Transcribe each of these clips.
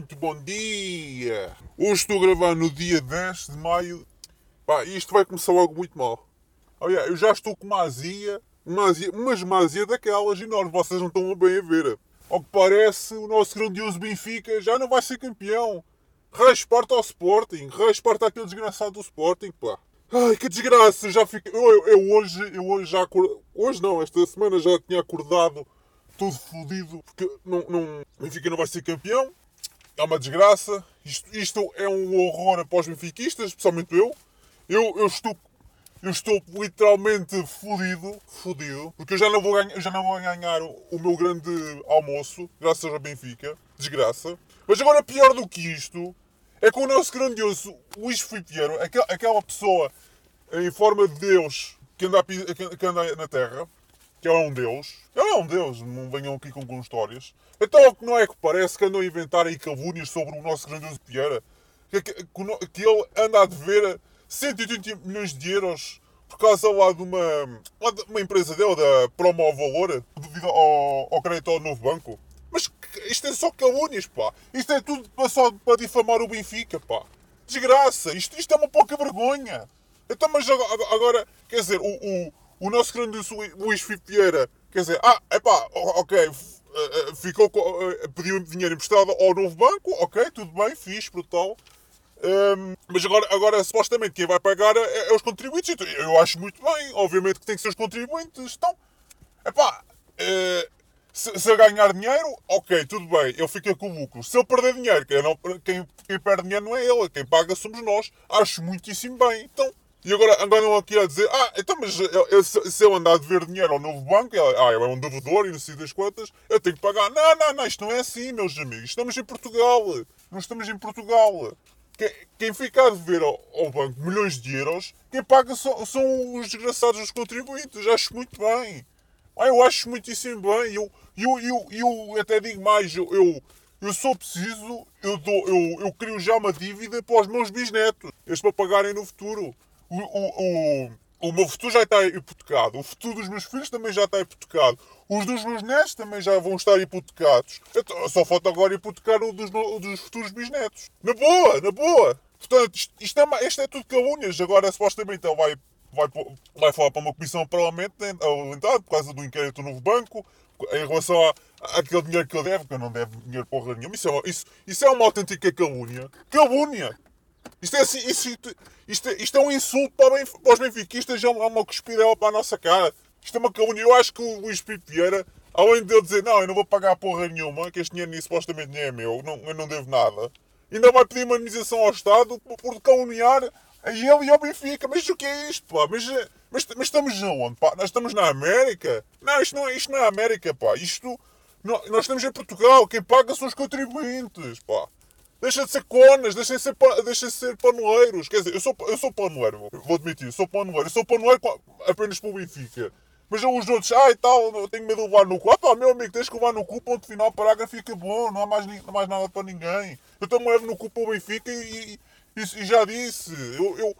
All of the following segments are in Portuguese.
muito bom dia! Hoje estou a gravar no dia 10 de maio. Pá, isto vai começar logo muito mal. Olha, eu já estou com uma azia, uma azia, mas uma azia daquelas enormes, vocês não estão bem a ver. Ao que parece, o nosso grandioso Benfica já não vai ser campeão. Resparta ao Sporting, resparta aquele desgraçado do Sporting, pá. Ai, que desgraça, já fiquei. Eu, eu, eu, hoje, eu hoje já Hoje não, esta semana já tinha acordado todo fodido porque não, não, o Benfica não vai ser campeão. É uma desgraça. Isto, isto é um horror os benfiquistas, especialmente eu. Eu, eu estou eu estou literalmente fodido, fodido, porque eu já não vou ganhar, já não vou ganhar o, o, meu grande almoço, graças ao Benfica, desgraça. Mas agora pior do que isto é com o nosso grandioso Luís Filipe Vieira, aquela, aquela pessoa em forma de Deus que anda, que anda na Terra, que é um Deus. Ele é um Deus, não venham aqui com, com histórias. Então não é que parece que andam a inventar aí calúnias sobre o nosso grandioso Vieira? Que, que, que ele anda a dever 180 milhões de euros por causa lá de uma, lá de uma empresa dele, da Promo Valor, devido ao, ao crédito ao novo banco. Mas isto é só calúnias, pá. Isto é tudo só para difamar o Benfica, pá. Desgraça. Isto, isto é uma pouca vergonha. Então, mas agora, quer dizer, o, o, o nosso grande Luís Filipe Vieira, quer dizer, ah, é pá, ok, eh, eh, ficou, eh, pediu dinheiro emprestado ao novo banco, ok, tudo bem, fiz, brutal. Um, mas agora, agora, supostamente, quem vai pagar é, é, os contribuintes. Então, eu acho muito bem. Obviamente que tem que ser os contribuintes. Então, epá, é, se, se ele ganhar dinheiro, ok, tudo bem, ele fica com o lucro. Se ele perder dinheiro, quem, não, quem, quem perde dinheiro não é ele, quem paga somos nós. Acho muitíssimo bem. Então, e agora andam aqui a dizer, ah, então, mas eu, se eu andar a dever dinheiro ao novo banco, ah, é um devedor e não sei das quantas, eu tenho que pagar. Não, não, não, isto não é assim, meus amigos. Estamos em Portugal. Não estamos em Portugal. Quem fica a dever ao, ao banco milhões de euros, quem paga são, são os desgraçados os contribuintes. Acho muito bem. Ah, eu acho muitíssimo bem. Eu, eu, eu, eu até digo mais, eu, eu, eu sou preciso, eu, dou, eu, eu crio já uma dívida para os meus bisnetos. Eles para pagarem no futuro. O, o, o, o meu futuro já está hipotecado. O futuro dos meus filhos também já está hipotecado. Os dos meus netos também já vão estar hipotecados. Então, só falta agora hipotecar o dos, o dos futuros bisnetos. Na boa, na boa. Portanto, isto, isto, é, isto é tudo calúnias. Agora, supostamente, ele vai, vai, vai falar para uma comissão parlamentar por causa do inquérito do novo banco, em relação àquele dinheiro que ele deve, que eu não deve dinheiro porra nenhuma. Isso é, isso, isso é uma autêntica calúnia. Calúnia! Isto é, assim, isto, isto, isto é um insulto para, bem, para os benfiquistas, é uma, é uma cuspidela para a nossa cara. Isto é uma calúnia. Eu acho que o Luís Pipo Vieira, além de ele dizer não, eu não vou pagar porra nenhuma, que este dinheiro supostamente nem é meu, não, eu não devo nada, ainda vai pedir uma indenização ao Estado por, por caluniar a ele e ao Benfica. Mas o que é isto, pá? Mas, mas, mas estamos onde, pá? Nós estamos na América? Não, isto não, é, isto não é América, pá. Isto, nós estamos em Portugal. Quem paga são os contribuintes, pá. Deixa de ser conas, deixa de ser, deixa de ser paneleiros. Quer dizer, eu sou, eu sou paneiro, vou admitir, eu sou paneiro. Eu sou paneiro apenas para o Benfica. Mas os outros, ah e tal, eu tenho medo de levar no cu. Ah pá, meu amigo, tens que levar no cu, ponto final, parágrafo fica bom, não há mais, não há mais nada para ninguém. Eu também levo no cu para o Benfica e, e, e já disse, eu, eu,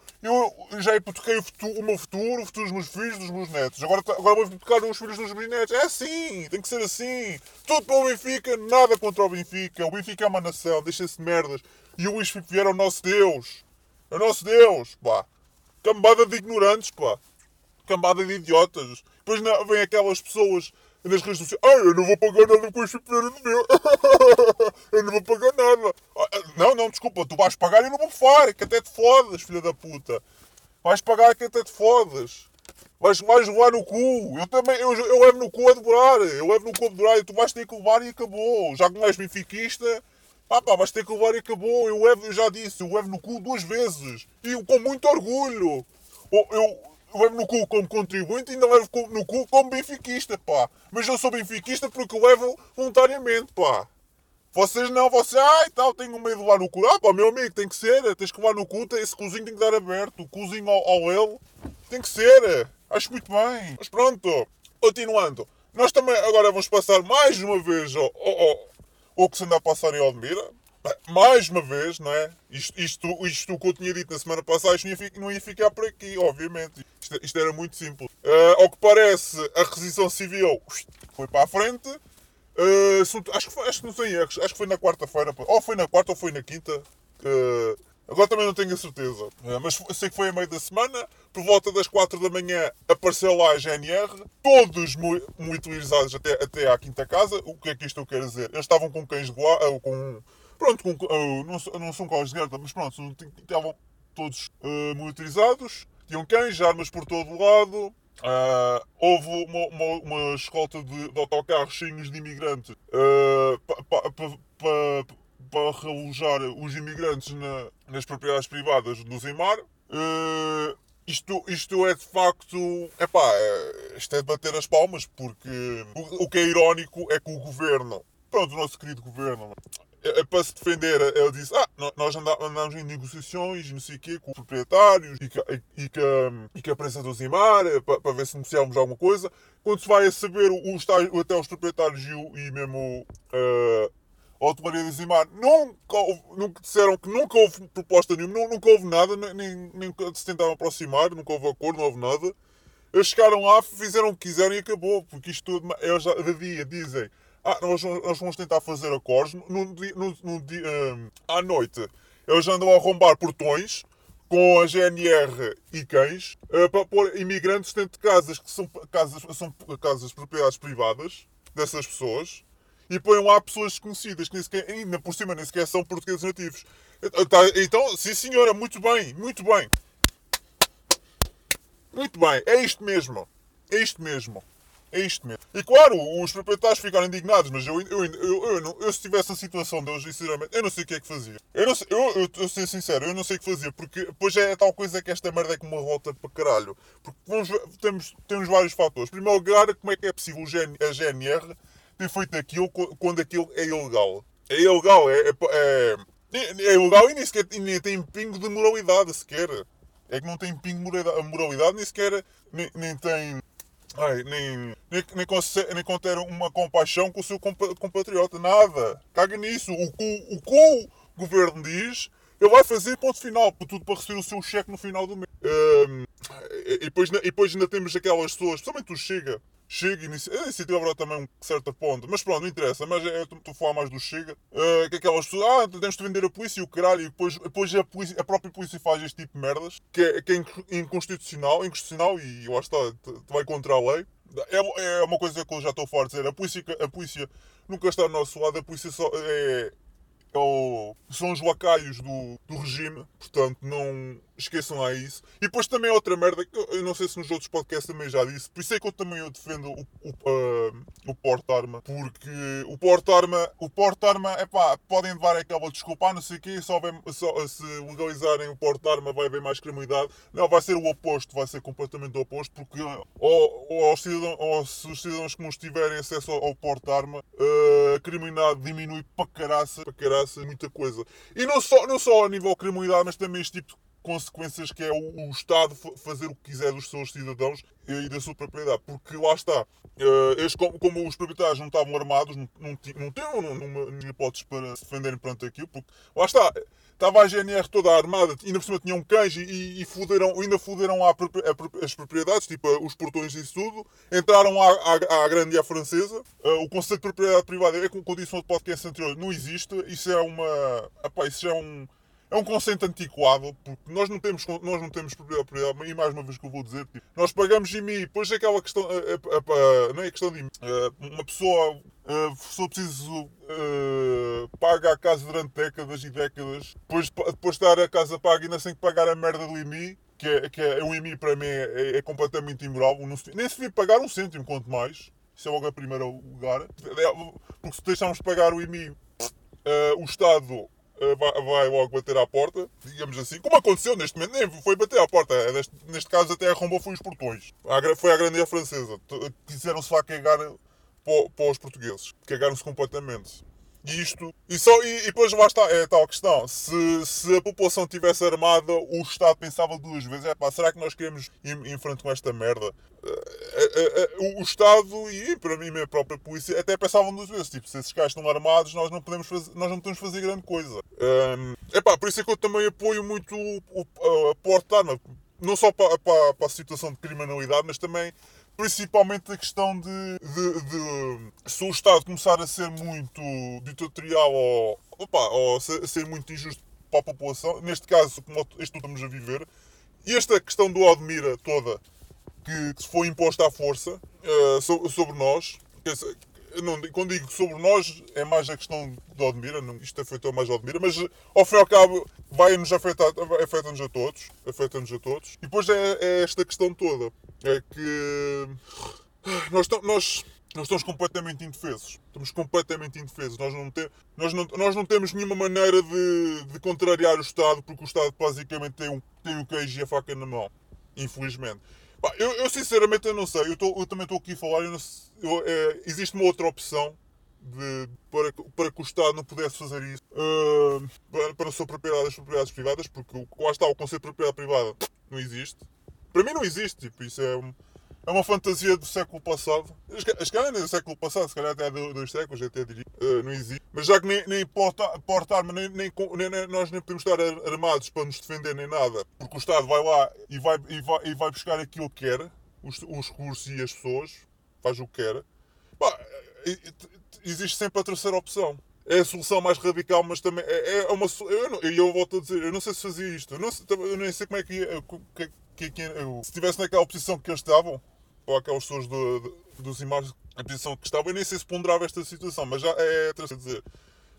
eu já hipotequei o, futuro, o meu futuro, o futuro dos meus filhos, dos meus netos. Agora, agora vou hipotecar os filhos dos meus netos. É assim, tem que ser assim. Tudo para o Benfica, nada contra o Benfica. O Benfica é uma nação, deixa-se de merdas. E o Luís Vieira é o nosso Deus. É o nosso Deus, pá. Cambada de ignorantes, pá. Cambada de idiotas. Depois vem aquelas pessoas nas redes sociais. Ai, eu não vou pagar nada com este de meu. eu não vou pagar nada. Ah, não, não, desculpa, tu vais pagar e eu não vou bufar, que até te fodas, filha da puta. Vais pagar que até te fodas. Vais, vais levar no cu. Eu também, eu, eu levo no cu a devorar. Eu levo no cu a devorar e tu vais ter que levar e acabou. Já que não és benfiquista, pá, pá, vais ter que levar e acabou. Eu, levo, eu já disse, eu levo no cu duas vezes. E com muito orgulho. Eu, eu, levo no cu como contribuinte e ainda levo no cu como benfiquista, pá. Mas eu sou benfiquista porque levo voluntariamente, pá. Vocês não, vocês, ai tal, tenho medo de lá no cu. Ah, pá, meu amigo, tem que ser, tens que levar no cu, esse cozinho tem que dar aberto. O cozinho ao, ao ele tem que ser. Acho muito bem. Mas pronto, continuando. Nós também agora vamos passar mais uma vez ao, ao, ao que se anda a passar em Aldemira mais uma vez, não é? Isto, isto, isto que eu tinha dito na semana passada, isto não ia, não ia ficar por aqui, obviamente. Isto, isto era muito simples. Uh, ao que parece, a requisição civil foi para a frente. Uh, acho, que foi, acho que não tem erros. Acho que foi na quarta-feira. Ou foi na quarta ou foi na quinta. Uh, agora também não tenho a certeza. Mas sei que foi a meio da semana. Por volta das 4 da manhã apareceu lá a GNR. Todos mu muito utilizados até, até à quinta casa. O que é que isto quer dizer? Eles estavam com cães de guarda. Com, pronto, com, uh, não, não são cães de guarda, mas pronto, estavam todos uh, militarizados. Tinham cães, armas por todo lado. Uh, houve uma, uma, uma, escolta de, de autocarros cheios de imigrantes para pa, pa, pa, realojar os imigrantes na, nas propriedades privadas do Zemar. Uh, isto, isto é de facto. Epá, é, isto é de bater as palmas, porque o, o que é irónico é que o governo, pronto, o nosso querido governo, é, é para se defender, ele disse: Ah, nós andamos em negociações, não sei o quê, com os proprietários e com, e, que, e que a prensa do Zimar, é, para, para ver se negociávamos alguma coisa. Quando se vai a saber, os, até os proprietários e, e mesmo uh, a hotelaria do Zimar nunca, nunca disseram que nunca houve proposta nenhuma, nunca houve nada, nem, nem se tentaram aproximar, nunca houve acordo, não houve nada. Eles chegaram lá, fizeram o que quiseram e acabou, porque isto tudo, eles já de dia dizem ah, nós, nós vamos tentar fazer acordos. No, no, no, dia, um, à noite, eles andam a arrombar portões com a GNR e cães uh, para pôr imigrantes dentro de casas que são casas, são casas propriedades privadas dessas pessoas e põem lá pessoas desconhecidas que nem sequer, ainda por cima nem sequer são portugueses nativos. Tá, então, sim senhora, muito bem, muito bem. Muito bem, é isto mesmo. É isto mesmo. É isto mesmo. E claro, os proprietários ficaram indignados, mas eu, eu, eu, eu, não, eu se tivesse a situação deles, sinceramente, eu não sei o que é que fazia. Eu, não sei, eu, eu, eu ser sincero, eu não sei o que fazia, porque depois é tal coisa que esta merda é como uma volta para caralho. Porque vamos, temos, temos vários fatores. Primeiro lugar, como é que é possível a GNR ter feito aquilo quando aquilo é ilegal? É ilegal, é, é, é, é ilegal e nem sequer nem tem pingo de moralidade sequer. É que não tem pingo de moralidade, nem sequer nem, nem tem Ai, nem, nem, nem, nem uma compaixão com o seu compatriota, nada. Caga nisso. O que o, o, o governo diz, ele vai fazer ponto final, tudo para receber o seu cheque no final do mês. Um, e, depois, e depois ainda temos aquelas pessoas, principalmente o Chega, Chega, inicia... a iniciativa haverá também um certo ponto, mas pronto, não interessa, mas é, estou a falar mais do Chega, uh, que aquelas pessoas, ah, temos de vender a polícia e o caralho, e depois, depois a, polícia, a própria polícia faz este tipo de merdas, que é, que é inconstitucional, inconstitucional e lá está, vai contra a lei. É, é uma coisa que eu já estou a dizer, a polícia, a polícia nunca está ao nosso lado, a polícia só é, ou são os lacaios do, do regime, portanto não esqueçam lá isso. E depois também outra merda, que eu não sei se nos outros podcasts também já disse, por isso é que eu também eu defendo o, o, uh, o porte-arma, porque o porte-arma, o porte-arma, é pá, podem levar aquela desculpa, ah, não sei o quê, só, vem, só se legalizarem o porte-arma vai haver mais criminalidade. Não, vai ser o oposto, vai ser completamente o oposto, porque ou, ou, cidadão, ou se os cidadãos comuns tiverem acesso ao, ao porte-arma, uh, a criminalidade diminui para caraça, para caraça, muita coisa. E não só, não só a nível criminalidade, mas também este tipo de consequências que é o, o, Estado fazer o que quiser dos seus cidadãos e da sua propriedade. Porque lá está, uh, eles, como, como, os proprietários não estavam armados, não, não, não tinham nenhuma hipótese para se defenderem perante aquilo, porque lá está, estava a GNR toda armada, ainda por cima tinham cães e, e fuderam, ainda fuderam lá as propriedades, tipo os portões e isso tudo, entraram à, à, à grande e à francesa. Uh, o conceito de propriedade privada é como disse no podcast anterior, não existe, isso é uma. Epá, isso é um é um conceito antiquado, porque nós não temos, nós não temos propriedade, e mais uma vez que eu vou dizer, tipo, nós pagamos IMI, depois é aquela questão, a, a, a, não é questão de IMI, uma pessoa, se preciso, paga a casa durante décadas e décadas, depois, depois de estar a casa paga ainda sem pagar a merda do IMI, que é, que é o IMI para mim é, é completamente imoral, nem se devia pagar um cêntimo, quanto mais, isso é logo a primeira lugar, porque se deixarmos pagar o IMI, o Estado eh, vai logo bater à porta, digamos assim, como aconteceu neste momento, nem foi bater à porta, é neste, neste caso até arrombou foi os portões. Foi a grande francesa. Quiseram-se lá cagar para, para os portugueses. Cagaram-se completamente. E isto. E, só, e, e depois lá está, é tal questão. Se, se a população tivesse armada, o Estado pensava duas vezes: é pá, será que nós queremos ir em frente com esta merda? É, é, o Estado e para mim a própria polícia até pensavam duas vezes: tipo, se esses caras estão armados, nós não podemos fazer, nós não podemos fazer grande coisa. É pá, por isso é que eu também apoio muito o, a porte de arma. Não só para, para, para a situação de criminalidade, mas também principalmente a questão de, de, de, se o Estado começar a ser muito ditatorial ou, opa, ou ser, ser muito injusto para a população, neste caso, como este estamos a viver, e esta questão do Odmira toda, que, que foi imposta à força uh, sobre nós, não, quando digo sobre nós, é mais a questão do Odmira, não, isto afetou mais o Odmira, mas ao fim e ao cabo vai-nos afetar, afeta-nos a todos, afeta-nos a todos. E depois é, é, esta questão toda, é que nós, nós, nós estamos completamente indefesos. Estamos completamente indefesos. Nós não, te, nós não, nós não temos nenhuma maneira de, de contrariar o Estado, porque o Estado basicamente tem, um, tem o queijo e a faca na mão. Infelizmente. Eu, eu, sinceramente eu não sei. Eu, tô, eu também estou aqui a falar. Eu eu, é, existe uma outra opção de, para, para que o Estado não pudesse fazer isso uh, para, para a sua propriedade das propriedades privadas, porque lá está o conceito de propriedade privada não existe. Para mim não existe. Tipo, isso é é uma fantasia do século passado. Se calhar nem do século passado, se calhar até dois séculos, até diria. Uh, não existe. Mas já que nem, nem porta-arma, nem, nem, nem, nós nem podemos estar armados para nos defender nem nada, porque o Estado vai lá e vai, e vai, e vai buscar aquilo que quer, os, os recursos e as pessoas, faz o que quer. Bah, existe sempre a terceira opção é a solução mais radical, mas também é, é uma. Eu, não, eu volto a dizer, eu não sei se fazia isto, eu, não, eu nem sei como é que ia. Que, que, que, eu, se estivesse naquela posição que eles estavam, ou aquelas pessoas do, do, dos imagens, a posição que estavam, eu nem sei se ponderava esta situação, mas já é a dizer.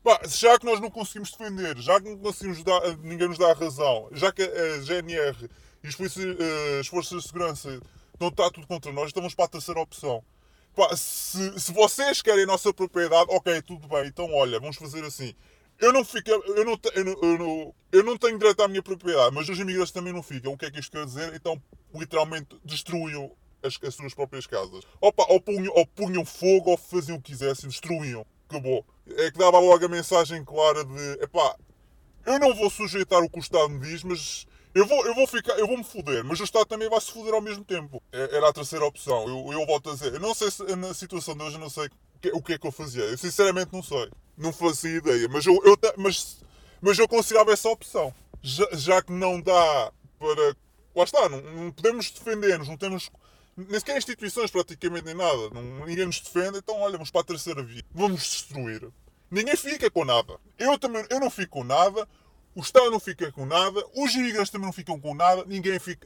Bah, já que nós não conseguimos defender, já que não conseguimos dar, ninguém nos dá a razão, já que a GNR e as, eh, as forças de segurança não está tudo contra nós, estamos para a terceira opção. Se, se vocês querem a nossa propriedade, ok, tudo bem, então olha, vamos fazer assim. Eu não, fico, eu, não, eu, não, eu, não, eu não tenho direito à minha propriedade, mas os imigrantes também não ficam. O que é que isto quer dizer? Então, literalmente, destruíam as, as suas próprias casas. Opa, ou, punham, ou punham fogo, ou faziam o que quisessem, destruíam. Acabou. É que dava logo a mensagem clara de: epá, eu não vou sujeitar o que o Estado me diz, mas eu vou, eu vou ficar, eu vou me foder, mas o Estado também vai se foder ao mesmo tempo. É, era a terceira opção. Eu, eu volto a dizer, eu não sei se na situação de hoje eu não sei o que é que eu fazia. Eu sinceramente não sei. Não fazia ideia. Mas eu, eu mas, mas eu considerava essa opção. Já, já que não dá para. Lá está, não, não podemos defender-nos, não temos. Nem sequer instituições praticamente nem nada. Não, ninguém nos defende, então olha, vamos para a terceira via. Vamos destruir. Ninguém fica com nada. Eu também eu não fico com nada. O Estado não fica com nada, os imigrantes também não ficam com nada, ninguém fica,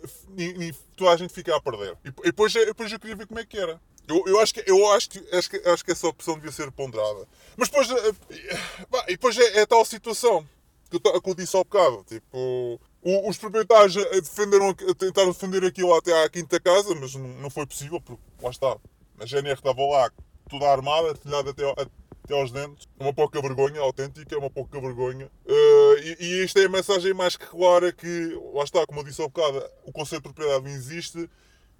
toda a gente fica a perder. E depois, depois eu queria ver como é que era. Eu, eu, acho, que, eu acho, que, acho, que, acho que essa opção devia ser ponderada. Mas depois, eh, e depois é, é tal situação que eu, que eu disse ao bocado. Tipo, os proprietários defenderam, tentaram defender aquilo até à quinta casa, mas não, foi possível, porque lá está. A GNR estava lá toda armada, artilhada até, até aos dentes. Uma pouca vergonha, autêntica, uma pouca vergonha. Uh, e, e isto é a mensagem mais que clara que, lá está, como eu disse ao bocado, o conceito de propriedade não existe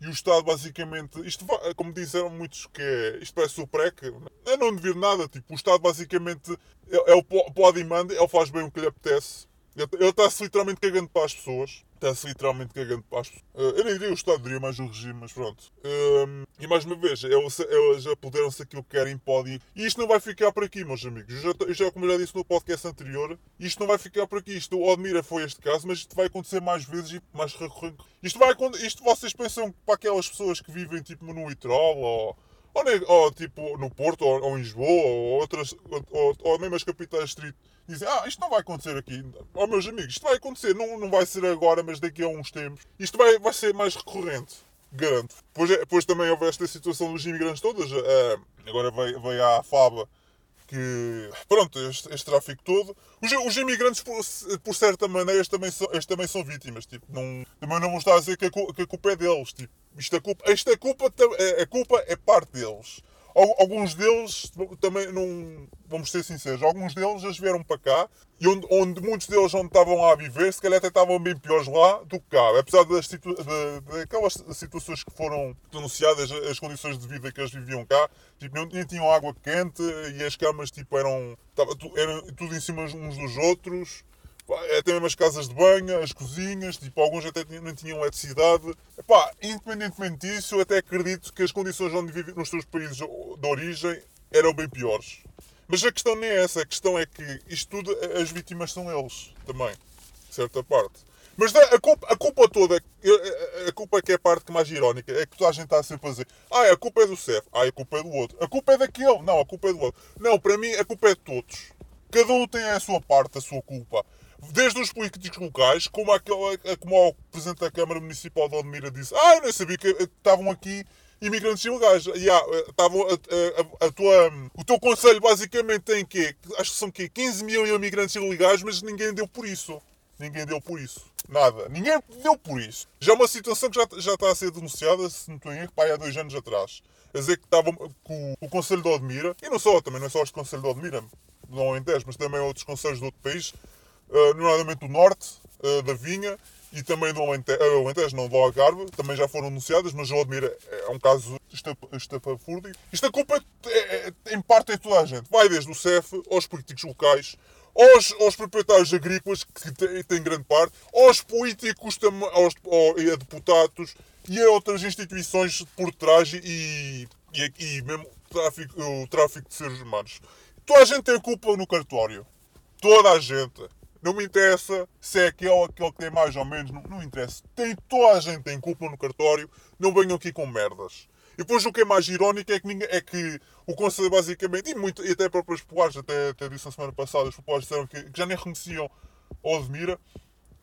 e o Estado basicamente, isto como disseram muitos que é, isto parece o PREC, é não devir nada, tipo, o Estado basicamente é, é o pode e manda, ele faz bem o que lhe apetece, ele está-se literalmente cagando para as pessoas. Está-se literalmente cagando para as pessoas. Uh, eu nem diria o Estado, diria mais o regime, mas pronto. Uh, e mais uma vez, eles, eles apoderam-se aquilo que querem, podem. E isto não vai ficar por aqui, meus amigos. Eu já, eu já, como já disse no podcast anterior, isto não vai ficar por aqui. Isto, o Odmira foi este caso, mas isto vai acontecer mais vezes e mais recorrente. Isto, vai, isto vocês pensam para aquelas pessoas que vivem tipo no Itrol ou ou, ou, tipo no Porto, ou, ou em Lisboa, ou outras, ou, ou mesmo as capitais distrito, dizem, ah, isto não vai acontecer aqui. Oh, meus amigos, isto vai acontecer, não, não vai ser agora, mas daqui a uns tempos. Isto vai, vai ser mais recorrente, garanto. Depois, depois também houve esta situação dos imigrantes todas, uh, agora veio, veio à Faba, que, pronto, este, este tráfico todo. Os, os imigrantes, por, por certa maneira, eles também são, eles também são vítimas. Tipo, não, também não vou estar a dizer que a, que a culpa é deles. Tipo, isto a culpa, esta a culpa, a culpa é parte deles. Alguns deles também não. Vamos ser sinceros, alguns deles já vieram para cá e onde, onde muitos deles onde estavam lá a viver, se calhar até estavam bem piores lá do que cá. Apesar das situ, de, de, aquelas situações que foram denunciadas, as condições de vida que eles viviam cá, tipo, nem, nem tinham água quente e as camas tipo, eram, eram tudo em cima uns dos outros até mesmo as casas de banho, as cozinhas, tipo, alguns até não tinham eletricidade. Independentemente disso, eu até acredito que as condições onde vivem nos seus países de origem eram bem piores. Mas a questão nem é essa, a questão é que isto tudo, as vítimas são eles também, de certa parte. Mas a culpa, a culpa toda, a culpa que é a parte mais irónica, é que toda a gente está sempre a dizer ah, a culpa é do CEF, ah, a culpa é do outro, a culpa é daquele, não, a culpa é do outro. Não, para mim a culpa é de todos. Cada um tem a sua parte, a sua culpa. Desde os políticos locais, como, aquele, como o Presidente da Câmara Municipal de Odmira disse, ah, eu nem sabia que estavam aqui imigrantes ilegais. Yeah, estavam a, a, a, tua, o teu conselho basicamente tem quê? Acho que são quê? 15 mil imigrantes ilegais, mas ninguém deu por isso. Ninguém deu por isso. Nada. Ninguém deu por isso. Já é uma situação que já, já está a ser denunciada, se não estou em erro, há dois anos atrás. A dizer que estava com o Conselho de Odmira, e não só, também não é só este Conselho de Odmira, do Alentejo, mas também outros conselhos do outro país, uh, nomeadamente o Norte, uh, da Vinha, e também do Alentejo, uh, Alentejo, não do Algarve, também já foram anunciadas, mas o Odmira é um caso estapafúrdio. Isto a culpa, é, é, em parte, é toda a gente. Vai desde o CEF aos políticos locais, aos, aos proprietários agrícolas, que têm grande parte, aos políticos, aos, aos, a deputados e a outras instituições por trás e, e, e mesmo tráfico, o tráfico de seres humanos. Toda a gente tem culpa no cartório. Toda a gente. Não me interessa se é aquele ou aquele que tem mais ou menos, não, não interessa. Tem, toda a gente tem culpa no cartório. Não venham aqui com merdas. E depois o que é mais irónico é que, ninguém, é que o Conselho basicamente, e, muito, e até próprios populares, até, até disse na semana passada, os populares disseram que, que já nem reconheciam Odmira,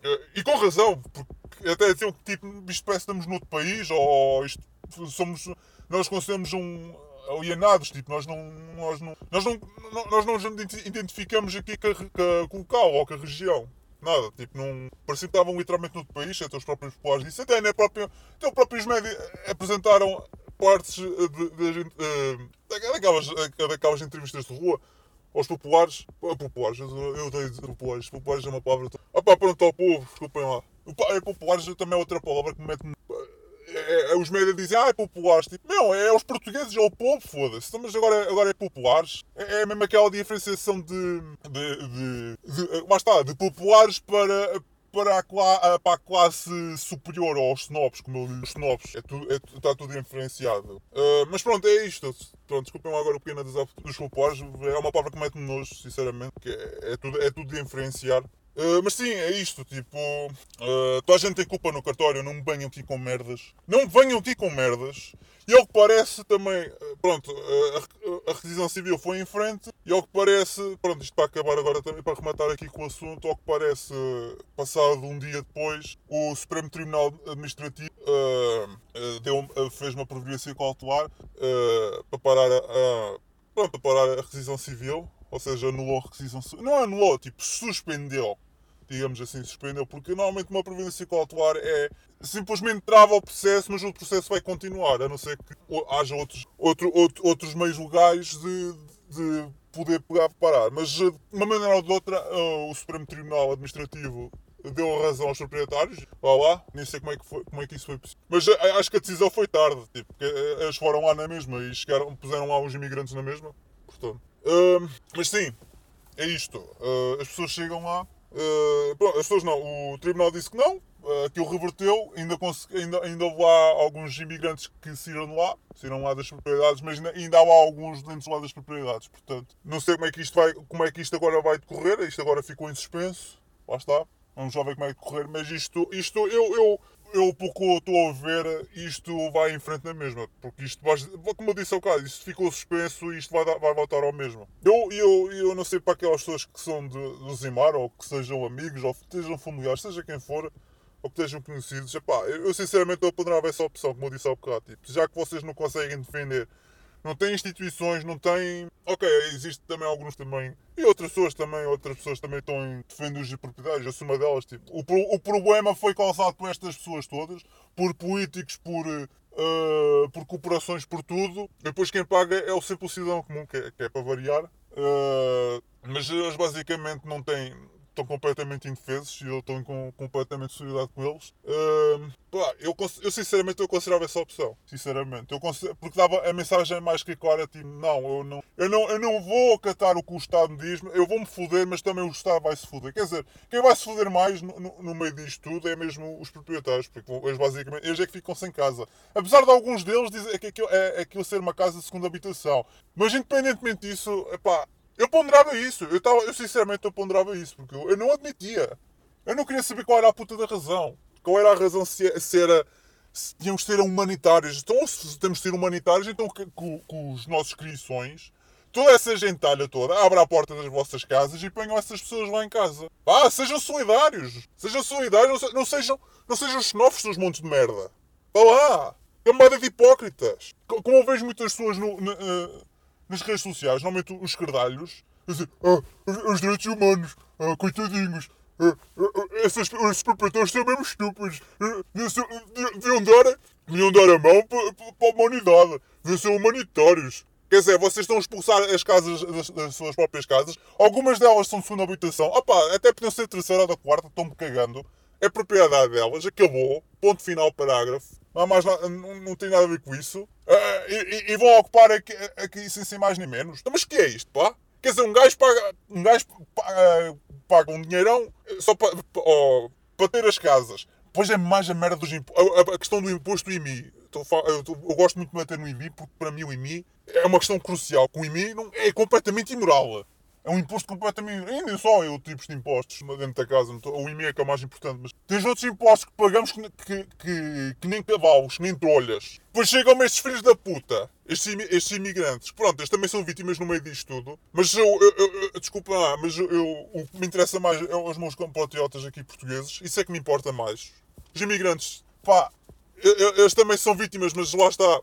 eh, e com razão, porque até diziam que tipo, isto parece que estamos noutro país, ou isto somos, nós consideramos um alienados, tipo, nós não, nós não, nós não, nós não nos identificamos aqui com, com o local ou com a região. Nada, tipo, não. Parecia que estavam literalmente noutro país, até os próprios populares disso, até, né, próprio, até os próprios médios apresentaram partes de, de, daquelas, daquelas entrevistas de rua aos populares. Populares, eu odeio dizer populares. Populares é uma palavra. Opá, pronto, ao povo, desculpem lá. É populares também é outra palavra que me mete é, é, os médias dizem, ah, é populares. Tipo, não, é os portugueses, é o povo, foda-se. Então, mas agora, agora é populares. É, é mesmo aquela diferenciação de. de, de, de lá está, de populares para, para a, para a classe superior aos snobs, como eu digo, os snobs, é tudo, é, está tudo influenciado. Uh, mas pronto, é isto. Pronto, desculpem agora o pequeno dos populares, é uma palavra que mete-me nojo, sinceramente, que é, é, tudo, é tudo de influenciar. Uh, mas sim, é isto, tipo, uh, toda a gente tem culpa no cartório, não me venham aqui com merdas. Não me venham aqui com merdas. E ao que parece também, uh, pronto, a, a requisição civil foi em frente e ao que parece, pronto, isto para acabar agora também, para rematar aqui com o assunto, ao que parece, passado um dia depois, o Supremo Tribunal Administrativo deu, fez uma providência cautelar para parar a, pronto, para parar a requisição civil ou seja, anulou a requisição. Não anulou, tipo, suspendeu. Digamos assim, suspendeu. Porque normalmente uma providência cautelar é simplesmente trava o processo, mas o processo vai continuar, a não ser que haja outros, outro, outro, outros meios legais de, de poder pegar parar. Mas de uma maneira ou de outra, o Supremo Tribunal Administrativo deu a razão aos proprietários. Vá lá, nem sei como é que, foi, como é que isso foi possível. Mas acho que a decisão foi tarde, tipo, porque uh, eles foram lá na mesma e chegaram, puseram lá os imigrantes na mesma. Portanto. Mas sim, é isto. Uh, as pessoas chegam lá. Uh, pronto, as pessoas não. O tribunal disse que não. Uh, aquilo reverteu. Ainda, ainda, ainda houve lá alguns imigrantes que saíram lá. Saíram lá das propriedades, mas ainda, ainda há lá alguns dentro lá das propriedades. Portanto, não sei como é que isto, vai, como é que isto agora vai decorrer. Isto agora ficou em suspenso. Lá está. Vamos já ver como é que decorrer. Mas isto, isto eu, eu, eu, pouco estou a ver, isto vai em frente na mesma. Porque isto, como eu disse ao caso, isto ficou suspenso e isto vai, vai voltar ao mesmo. Eu, eu, eu não sei para aquelas pessoas que são de, do Zimar, ou que sejam amigos, ou que sejam familiares, seja quem for, ou que estejam conhecidos, epá, eu, eu sinceramente eu ponderava essa opção, como eu disse ao bocado. Tipo, já que vocês não conseguem defender não tem instituições, não tem. Ok, existe também alguns também. E outras pessoas também, outras pessoas também estão em defender os proprietários, eu sou uma delas. Tipo, o, o problema foi causado por estas pessoas todas, por políticos, por, uh, por corporações, por tudo. Depois quem paga é o simples cidadão comum, que é, que é para variar. Uh, mas eles basicamente não têm estão completamente indefesos e eu estou com, completamente solidariedade com eles. Pá, eu, eu sinceramente eu considerava essa opção. Sinceramente. Eu porque dava a mensagem mais que clara, tipo, não, eu não, eu não, eu não vou acatar o que o Estado me diz, eu vou me foder, mas também o Estado vai se foder. Quer dizer, quem vai se foder mais no, no, no meio disto tudo é mesmo os proprietários, porque eles basicamente, eles é que ficam sem casa. Apesar de alguns deles dizer que aquilo, é, é aquilo ser uma casa de segunda habitação. Mas independentemente disso, pá, eu ponderava isso. Eu, tava, eu sinceramente eu ponderava isso, porque eu, eu não admitia. Eu não queria saber qual era a puta da razão. Qual era a razão se, se era. Se tínhamos de ser humanitários. Então, se temos de ser humanitários, então com, os nossos criações toda essa gentalha toda abra a porta das vossas casas e ponham essas pessoas lá em casa. Ah, sejam solidários. Sejam solidários, não, sejam, não sejam xenófobos dos montes de merda. Vá lá. Camada de hipócritas. Como eu vejo muitas pessoas no, uh, nas redes sociais, normalmente os escardalhos, dizer, ah, os, os, direitos humanos, ah, coitadinhos, ah, ah, esses, esses proprietários são mesmo estúpidos. Deviam dar, deviam dar a mão para, a humanidade. Deviam ser humanitários. Quer dizer, vocês estão a expulsar as casas das, suas próprias casas. Algumas delas são de segunda habitação. Opa, até podiam ser terceira ou da quarta, estão-me cagando. É propriedade delas, acabou. Ponto final, parágrafo. Não, mais, não, não tem nada a ver com isso. Uh, e, e, vão ocupar aqui, aqui sem, sem mais nem menos. Então, mas que é isto, pá? Quer dizer, um gajo paga, um gajo paga, paga um dinheirão só para, para ter as casas. Pois é mais a merda dos impostos. A, a, questão do imposto do IMI. Eu, eu, eu, gosto muito de manter no IMI, porque para mim o IMI é uma questão crucial. Com o IMI não, é completamente imoral. É um imposto completamente. Nem só é o tipo de impostos dentro da casa. O IMI é que é o mais importante. Mas tens outros impostos que pagamos que, que, que, que nem cavalos, nem trolhas. Depois chegam estes filhos da puta, estes, estes imigrantes. Pronto, eles também são vítimas no meio disto tudo. Mas eu. eu, eu, eu desculpa lá, mas eu, o que me interessa mais é os meus compatriotas aqui portugueses. Isso é que me importa mais. Os imigrantes, pá, eles também são vítimas, mas lá está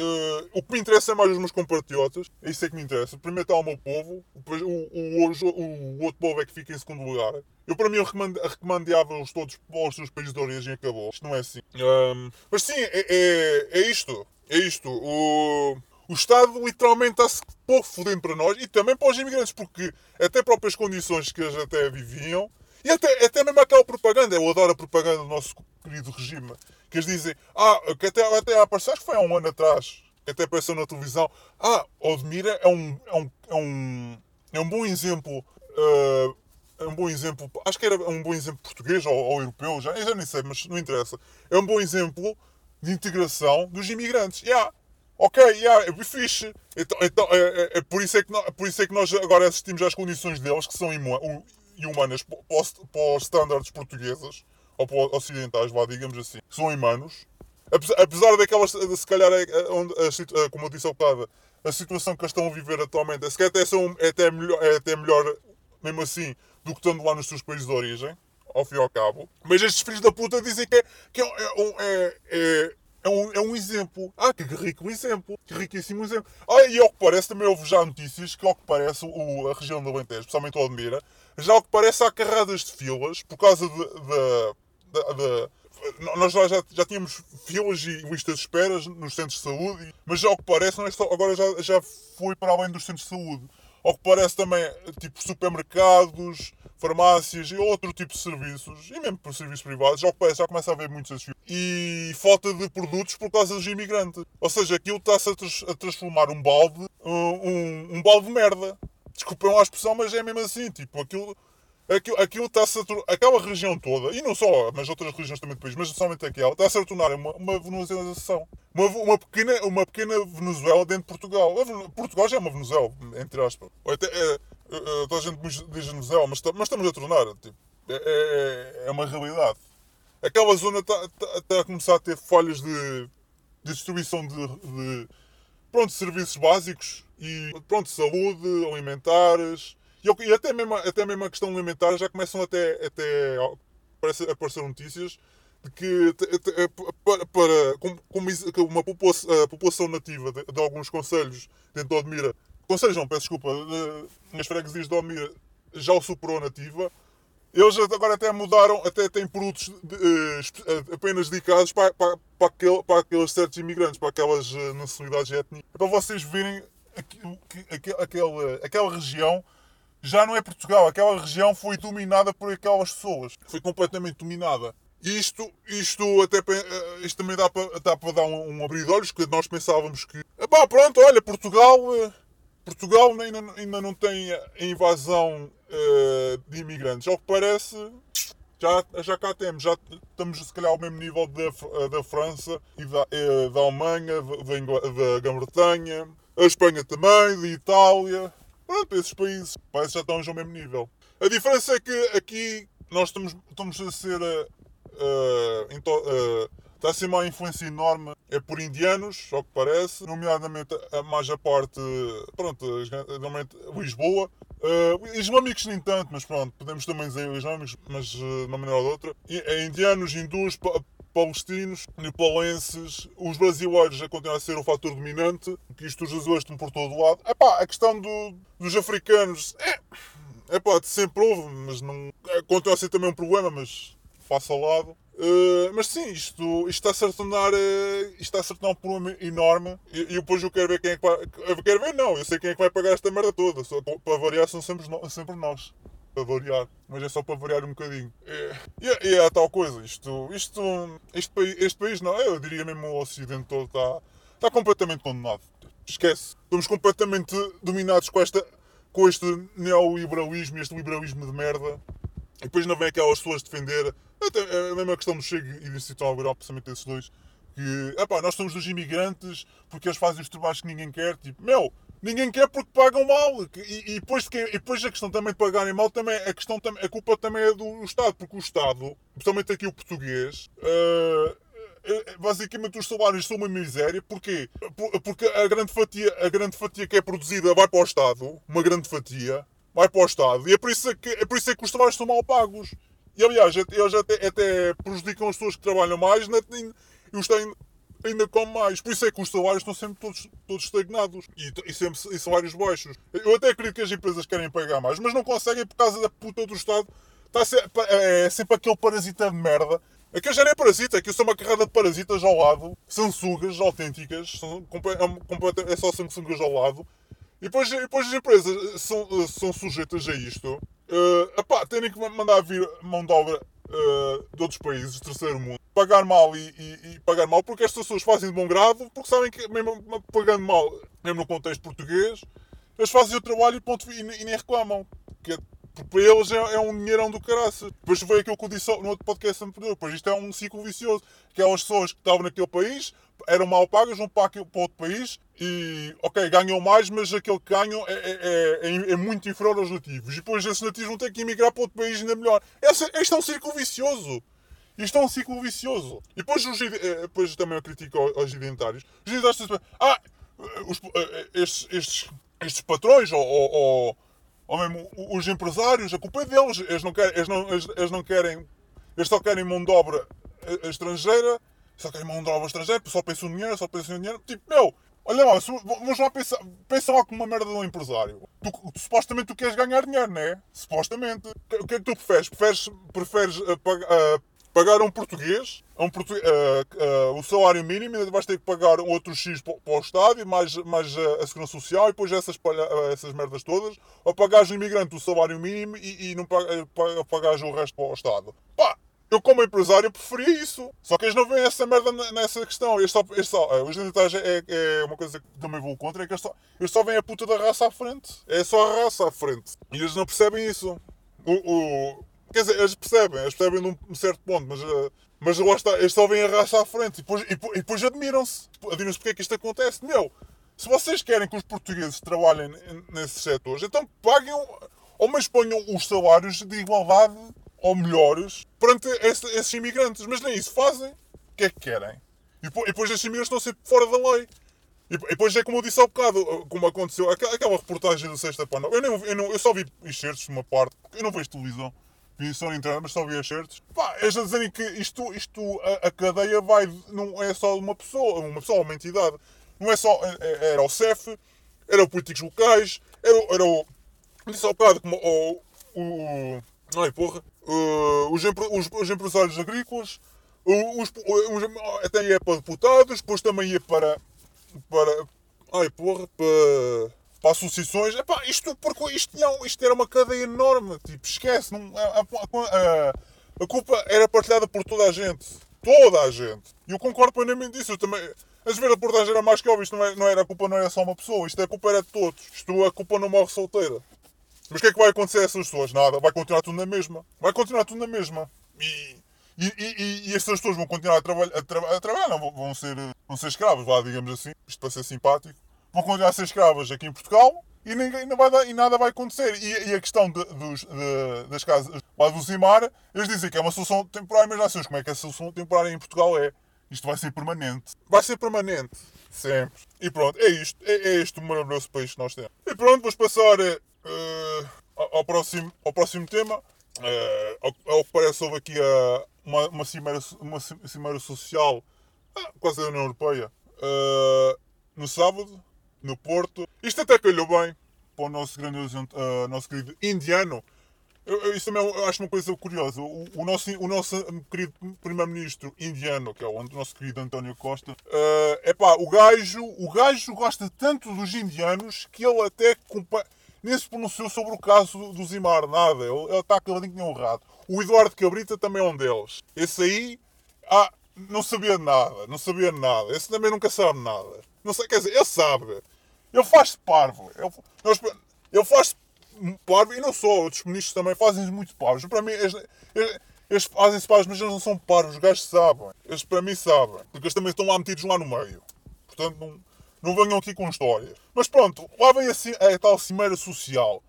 Uh, o que me interessa é mais os meus compatriotas, é isso é que me interessa. Primeiro está o meu povo, depois o, o, o, o outro povo é que fica em segundo lugar. Eu, para mim, recomendava-os todos para os seus países de origem e acabou. Isto não é assim. Um, mas sim, é, é, é, isto. É isto. O, o Estado literalmente está-se pouco fodendo para nós e também para os imigrantes, porque até próprias condições que eles até viviam e até, até mesmo aquela propaganda, eu adoro a propaganda do nosso querido regime, que eles dizem, ah, que até, até apareceu, acho que foi há um ano atrás, que até apareceu na televisão, ah, Odmira é um, é um, é um, é um bom exemplo, uh, é um bom exemplo, acho que era um bom exemplo português ou, ou europeu, já, já nem sei, mas não interessa. É um bom exemplo de integração dos imigrantes. Yeah, ok, yeah, é fixe. Então, então é, é, é, por, isso é que nós, por isso é que nós agora assistimos às condições deles, que são e humanas para para os standards ou para ocidentais, vá, digamos assim, são humanos. Apesar daquelas, se calhar, é, é onde, a, como eu disse ao bocado, a situação que estão a viver atualmente é, até, são, é, até melhor, é até melhor, mesmo assim, do que estando lá nos seus países de origem, ao fim e ao cabo. Mas estes filhos da puta dizem que é, que é, é, é, é um, é um exemplo. Ah, que rico exemplo. Que riquíssimo exemplo. Ah, e ao que parece, também houve já notícias que, ao que parece, o, a região do Alentejo, especialmente o Admira, já ao que parece há carradas de filas por causa de, de, de, de nós já, já, já, tínhamos filas e listas de esperas nos centros de saúde, mas já ao que parece, é só, agora já, já foi para além dos centros de saúde. Ao que parece também, tipo supermercados, farmácias e outro tipo de serviços, e mesmo por serviços privados, já, já começa a haver muitos desafios. E falta de produtos por causa dos imigrantes. Ou seja, aquilo está-se a, a, transformar um balde, um, um balde de merda desculpem a expressão, mas é mesmo assim, tipo, aquilo, aquilo, aquilo está-se a aquela região toda, e não só, mas outras regiões também do país, mas somente aquela, está-se a tornar uma, uma venezuelização. Uma, uma, pequena, uma pequena Venezuela dentro de Portugal. Portugal já é uma Venezuela, entre aspas. Até, é, toda a gente diz Venezuela, mas, mas estamos a tornar, tipo, é, é, é uma realidade. Aquela zona está, está, tá a começar a ter falhas de, de distribuição de, de pronto, serviços básicos e pronto, saúde, alimentares e, e, até, mesmo, até mesmo a questão alimentar já começam até, até a aparecer notícias de que para, para como, uma população, população nativa de, de, alguns conselhos dentro de Odmira, conselhos não, peço desculpa, de, nas freguesias de Odmira já o superou nativa, eles agora até mudaram, até têm produtos de, uh, apenas dedicados para, para, para, para aqueles certos imigrantes, para aquelas uh, nacionalidades étnicas. Para vocês verem que, que, aquela, aquela região já não é Portugal. Aquela região foi dominada por aquelas pessoas. Foi completamente dominada. Isto, isto, até, isto também dá para, dá para dar um, um abrir de olhos, que nós pensávamos que... Pá, pronto, olha, Portugal... Portugal ainda, ainda não tem a invasão uh, de imigrantes. Ao que parece, já, já cá temos. Já estamos, se calhar, ao mesmo nível da, eh, da França e da, uh, da Alemanha, da, da Grã-Bretanha, a Espanha também, da Itália. Pronto, esses países parece que já estão ao mesmo nível. A diferença é que aqui nós estamos, estamos a ser. Uh, uh, está a ser uma influência enorme é por indianos, ao que parece, nomeadamente a mais a parte, pronto, normalmente Lisboa. Uh, islâmicos nem tanto, mas pronto, podemos também dizer islâmicos, mas uh, de uma maneira ou de outra. É indianos, hindus, pa palestinos, nepalenses, os brasileiros a continuar a ser o fator dominante, que isto os brasileiros estão por todo lado. Epá, a questão do, dos africanos, é, epá, sempre houve, mas não, é, continua a ser também um problema, mas faça ao lado. Uh, mas sim, isto, isto está a tornar, uh, está a tornar um problema enorme e, depois eu quero ver quem é que vai. Eu quero ver, não, eu sei quem é que vai pagar esta merda toda. Só, para variar, são sempre, sempre nós. Para variar, mas é só para variar um bocadinho. E, e, e é a tal coisa, isto, isto, este, país, este país, não, eu diria mesmo o Ocidente todo está, está completamente condenado. Esquece. Estamos completamente dominados com, esta, com este neoliberalismo, este liberalismo de merda. E depois não vem aquelas pessoas defender até é a mesma questão do Chego e do Instituto Algarve, precisamente esses dois. Que, epá, nós somos dos imigrantes porque eles fazem os trabalhos que ninguém quer. Tipo, meu, ninguém quer porque pagam mal. E, e, depois, e depois a questão também de pagarem mal, também, a, questão, a culpa também é do Estado, porque o Estado, principalmente aqui o português, uh, basicamente os salários são uma miséria. Porquê? Porque a grande, fatia, a grande fatia que é produzida vai para o Estado, uma grande fatia, vai para o Estado. E é por isso que, é por isso que os salários são mal pagos. E aliás, eles até, até prejudicam as pessoas que trabalham mais né, e os têm ainda com mais. Por isso é que os salários estão sempre todos, todos estagnados e, e sempre e salários baixos. Eu até acredito que as empresas querem pagar mais, mas não conseguem por causa da puta do Estado. Está sempre, é, é sempre aquele parasita de merda. Aquilo já nem é parasita, aquilo são uma carrada de parasitas ao lado, sansugas autênticas, são, é, é só sansugas ao lado. E depois, depois as empresas são, são sujeitas a isto uh, epá, terem que mandar vir mão de obra uh, de outros países, do terceiro mundo, pagar mal e, e, e, pagar mal, porque estas pessoas fazem de bom grado, porque sabem que, mesmo pagando mal, mesmo no contexto português, eles fazem o trabalho e, ponto, e, e nem reclamam. Que é, para eles é, é, um dinheirão do caraça. Depois foi aquilo que eu disse no outro podcast anterior. Depois isto é um ciclo vicioso. Aquelas pessoas que estavam naquele país eram mal pagas, vão para, para outro país e, ok, ganham mais, mas aquele que ganham é, é, é, é muito inferior aos nativos. E depois esses nativos vão ter que emigrar para outro país ainda melhor. Este é um ciclo vicioso. Isto é um ciclo vicioso. E depois, os, eh, depois também eu critico aos identitários. Os identitários ah, os, eh, estes, estes, estes patrões ou, ou, ou mesmo os empresários, a culpa é deles. Eles não querem, eles não, eles, eles não querem, eles só querem mão de obra eh, estrangeira só querem mão de obra estrangeira, só pensam no dinheiro, só pensam no dinheiro. Tipo, meu, olha lá, vamos lá pensar, pensa lá como uma merda de um empresário. Tu, tu, supostamente tu queres ganhar dinheiro, não é? Supostamente. O que é que tu preferes? Preferes, preferes uh, pag, uh, pagar um português, um portu uh, o salário mínimo, ainda vais ter que pagar um outro X para, o Estado, e mais, mais a segurança social e depois essas, essas merdas todas, ou pagares um imigrante o salário mínimo e, e não pagares o resto para o Estado. Pá, eu, como empresário, preferia isso. Só que eles não veem essa merda nessa questão. Eles só, eles só, eh, os identitários é, é uma coisa que também vou contra, é que eles só, eles só veem a puta da raça à frente. É só a raça à frente. E eles não percebem isso. O, o, quer dizer, eles percebem, eles percebem num certo ponto, mas, eh, mas lá está, eles só veem a raça à frente e depois, e, e depois admiram-se. Admiram-se porque é que isto acontece. Meu, se vocês querem que os portugueses trabalhem nesses setores, então paguem ou mas ponham os salários de igualdade ou melhores perante esses imigrantes. Mas nem isso fazem. O que é que querem? E depois esses imigrantes estão sempre fora da lei. E depois é como eu disse há bocado, como aconteceu, aquela reportagem do Sexta para eu, nem, eu, não, eu só vi excertos de uma parte, eu não vejo televisão, vi só na internet, mas só vi excertos. Pá, eles a dizerem que isto, isto a, a, cadeia vai, não é só uma pessoa, uma pessoa, uma entidade. Não é só, é, é, era o CEF, era o políticos locais, era, era o, disse há bocado, como o, o, ai porra, uh, os, os, os, empresários agrícolas, os, os, até ia para deputados, depois também ia para. para ai porra, para, para associações. Epá, isto, porque isto, não, isto era uma cadeia enorme, tipo, esquece. Não, a, a, a, culpa era partilhada por toda a gente. Toda a gente. E eu concordo plenamente disso. Eu também. Às vezes a reportagem era mais que óbvio, isto não, é, não era a culpa, não era só uma pessoa, isto é a culpa era de todos. Isto a culpa não morre solteira. Mas o que é que vai acontecer a essas pessoas? Nada, vai continuar tudo na mesma. Vai continuar tudo na mesma. E, e, e, e essas pessoas vão continuar a, traba a, tra a trabalhar, não, vão, ser, vão ser escravos, lá, digamos assim, isto para ser simpático. Vão continuar a ser escravas aqui em Portugal e, ninguém, não vai dar, e nada vai acontecer. E, e a questão de, dos, de, das casas lá do Zimar, eles dizem que é uma solução temporária, mas já sabemos como é que a solução temporária em Portugal é. Isto vai ser permanente. Vai ser permanente. Sempre. E pronto, é isto. É, é este o maravilhoso país que nós temos. E pronto, vamos passar uh, ao, próximo, ao próximo tema. Uh, ao, ao, que parece, houve aqui uh, uma, uma, cimeira, uma cimeira social ah, quase da União Europeia no sábado, no Porto. Isto até calhou bem para o nosso, grande, nosso querido indiano. Eu, eu, isso também eu acho uma coisa curiosa. O, o nosso, o nosso querido primeiro-ministro indiano, que é o nosso querido António Costa, é uh, pá, o gajo, o gajo gosta tanto dos indianos que ele até nem se pronunciou sobre o caso do Zimar, nada. Ele, está caladinho que nem um rato. O Eduardo Cabrita também é um deles. Esse aí, ah, não sabia nada, não sabia nada. Esse também nunca sabe nada. Não sei, quer dizer, ele sabe. Ele faz-se parvo. Ele, ele faz-se parvo e não só. Outros ministros também fazem muito parvos. Para mim, eles, eles fazem-se parvos, mas eles não são parvos. Os gajos sabem. Eles para mim sabem. Porque eles também estão lá metidos lá no meio. Portanto, não, não venham aqui com histórias. Mas pronto, lá vem a, a tal cimeira social.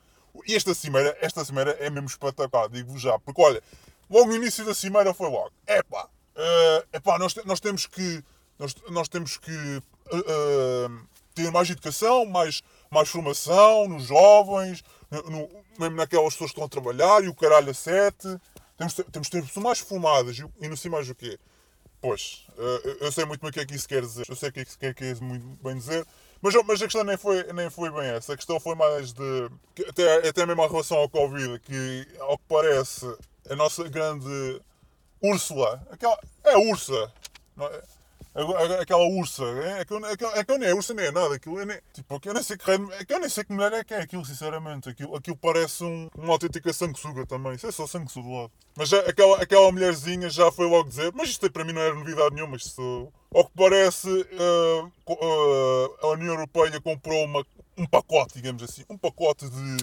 E esta cimeira, esta cimeira é mesmo espetacular, digo-vos já. Porque olha, logo no início da cimeira foi logo. Epá, uh, epá nós, nós temos que, nós, nós temos que uh, uh, ter mais educação, mais, mais formação nos jovens, no, mesmo naquelas pessoas que estão a trabalhar e o caralho a sete. Temos, temos de ter pessoas mais formadas e, e não sei mais o quê. Pois, eu sei muito bem o que é que isso quer dizer. Eu sei o que é que, que, é é muito bem dizer. Mas, mas a questão nem foi, nem foi bem essa. A questão foi mais de. Até, até mesmo a relação ao Covid, que ao que parece, a nossa grande Úrsula. Aquela, é a Ursa. É? Aquela ursa. É que, eu, é, é nem é ursa nem é nada. Aquilo, é nem, tipo, eu nem sei que, é que eu nem sei que mulher é que é aquilo, sinceramente. Aquilo, aquilo parece um, uma autêntica sanguessuga também. Isso é só sanguessuga do lado. Mas já, aquela, aquela mulherzinha já foi logo dizer. Mas isto para mim não era novidade nenhuma. Isto, ao que parece, uh, uh, a União Europeia comprou uma, um pacote, digamos assim. Um pacote de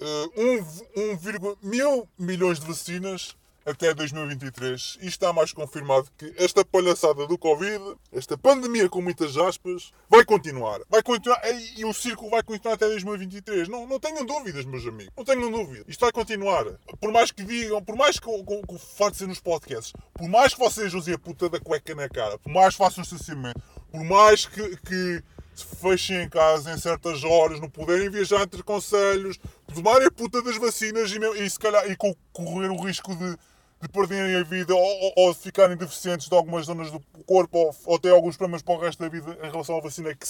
uh, 1, 1, mil milhões de vacinas até 2023. E está mais confirmado que esta palhaçada do Covid, esta pandemia com muitas aspas, vai continuar. Vai continuar e o círculo vai continuar até 2023. Não, não tenham dúvidas, meus amigos. Não tenham dúvidas. Isto vai continuar. Por mais que digam, por mais que, que, que ser nos podcasts, por mais que vocês usem a puta da cueca na cara, por mais que façam estacionamento, por mais que, que se fechem em casa em certas horas, não poderem viajar entre conselhos, tomarem a puta das vacinas e, e se calhar e correr o risco de de perderem a vida ou, ou, de ficarem deficientes de algumas zonas do corpo ou, ou ter alguns problemas para o resto da vida em relação à vacina, que,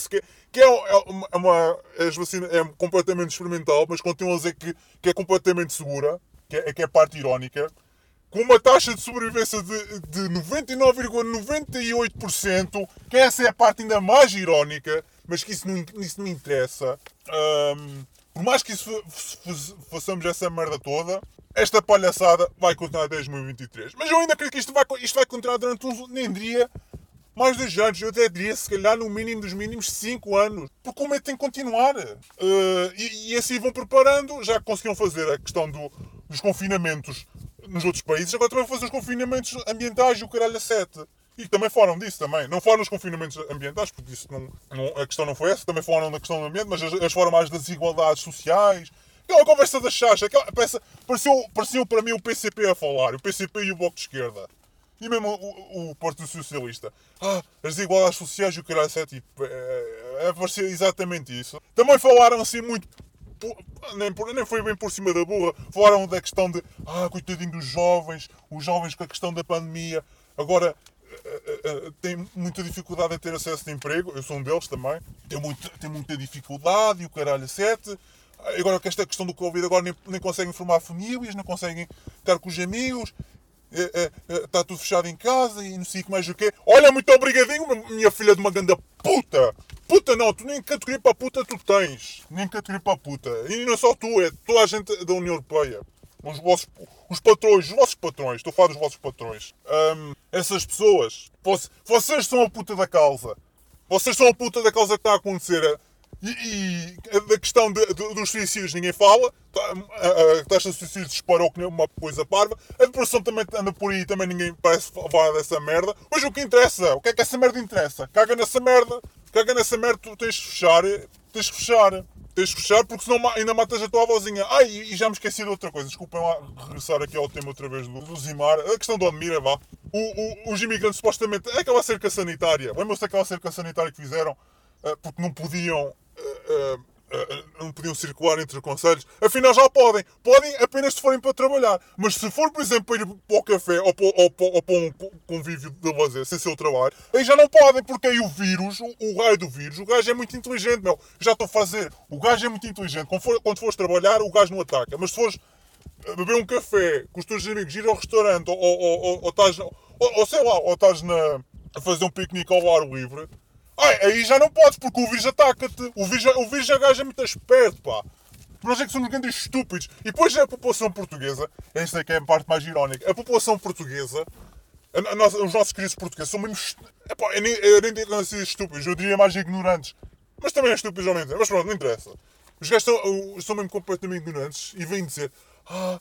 que é, é, uma, é uma as vacinas é completamente experimental, mas continuam a dizer que, que é completamente segura, que é, que é parte irónica, com uma taxa de sobrevivência de, de 99,98%, que essa é a parte ainda mais irónica, mas que isso não, isso não interessa. Um, por mais que isso façamos essa merda toda, esta palhaçada vai continuar até 2023. Mas eu ainda acredito que isto vai, isto vai continuar durante uns, nem diria, mais dois anos. Eu até diria, se calhar, no mínimo dos mínimos, 5 anos. Porque o medo tem que continuar. Uh, e, e, assim vão preparando. Já conseguiram fazer a questão do, dos confinamentos nos outros países. Agora também vão fazer os confinamentos ambientais e o caralho a 7. E também falaram disso também. Não falaram dos confinamentos ambientais, porque isso não, não, a questão não foi essa. Também falaram da questão do ambiente, mas eles falaram mais das desigualdades sociais Aquela conversa da chacha, aquela, parece, pareceu, pareceu para mim o PCP a falar, o PCP e o Bloco de Esquerda. E mesmo o, o Partido Socialista. Ah, as desigualdades sociais e o caralho, é tipo. É, é, parecia exatamente isso. Também falaram assim muito. Nem, nem foi bem por cima da burra. Falaram da questão de. Ah, coitadinho dos jovens, os jovens com a questão da pandemia. Agora, uh, uh, tem muita dificuldade em ter acesso a emprego. Eu sou um deles também. Tem, muito, tem muita dificuldade e o caralho, sete. Agora que esta questão do Covid agora nem, nem conseguem formar famílias, não conseguem estar com os amigos, está tudo fechado em casa e não sei mais o quê. Olha, muito obrigadinho, minha filha de uma grande puta! Puta não, tu nem categoria para puta tu tens. Nem categoria para puta. E não é só tu, é toda a gente da União Europeia. Os vossos os patrões, os vossos patrões, estou a falar dos vossos patrões. Um, essas pessoas, vocês são a puta da causa. Vocês são a puta da causa que está a acontecer. E, e da questão de, de, dos suicídios ninguém fala, tá, a, a taxa de suicídios disparou que nem uma coisa parva, a depressão também anda por aí, também ninguém parece falar dessa merda. Mas o que interessa? O que é que essa merda interessa? Caga nessa merda, caga nessa merda, tu tens de fechar, tens de fechar. Tens de fechar porque senão ainda matas a tua avózinha. Ai, e já me esqueci de outra coisa. Desculpem lá regressar aqui ao tema outra vez do, do Zimar. A questão do Admira, vá. O, o, os imigrantes supostamente. É aquela cerca sanitária. Lembram-se daquela cerca sanitária que fizeram? Uh, porque não podiam. Uh, uh, não podiam circular entre conselhos. Afinal, já podem. Podem apenas se forem para trabalhar. Mas se for, por exemplo, para ir para o café ou para, ou para, ou para um convívio de lazer sem ser o trabalho, aí já não podem, porque aí o vírus, o, o raio do vírus, o gajo é muito inteligente, meu. Já estou a fazer. O gajo é muito inteligente. Quando, for, quando fores trabalhar, o gajo não ataca. Mas se fores beber um café com os teus amigos, ir ao restaurante ou, ou, ou, ou, estás, ou, ou sei lá, ou estás na, a fazer um piquenique ao ar livre Ai, aí já não podes, porque o vírus ataca-te. O vírus, o vírus já gajo é muito esperto, pá. Nós é que somos grandes estúpidos. E depois a população portuguesa, esta é que é a parte mais irónica, a população portuguesa, a, a os nossos queridos portugueses são mesmo. Epá, eu nem, eu nem assim estúpidos, eu diria mais ignorantes. Mas também é estúpidos ao mesmo. Mas pronto, não interessa. Os gajos são, são mesmo completamente ignorantes e vêm dizer: Ah,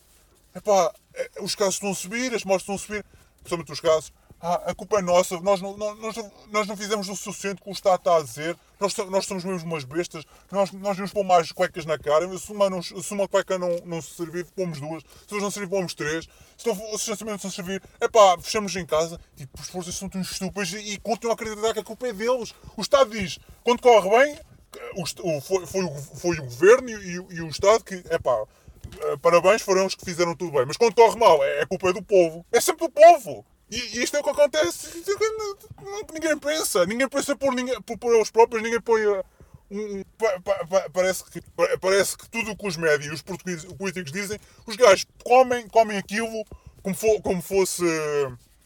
epá, é, os casos estão a subir, as mortes estão a subir, principalmente os casos ah, a culpa é nossa, nós não, nós, nós não fizemos o suficiente que o Estado está a dizer, nós, nós somos mesmo umas bestas, nós, nós vamos pôr mais cuecas na cara, se uma, não, se uma cueca não, não servir, pomos duas, se não servir, pomos três, se, não, se os não servir, é pá, fechamos em casa, tipo, os forças são tão estúpidos e, e continuam a acreditar que a culpa é deles. O Estado diz, quando corre bem, o, foi, foi, foi o Governo e, e, e o Estado que, é pá, eh, parabéns, foram os que fizeram tudo bem. Mas quando corre mal, é, é culpa do povo. É sempre do povo. E isto é o que acontece. Ninguém pensa. Ninguém pensa por, ninguém, por, por eles próprios. Ninguém põe. Uh, um, pa, pa, pa, parece, que, parece que tudo o que os médios e os políticos dizem, os gajos comem, comem aquilo como, como fosse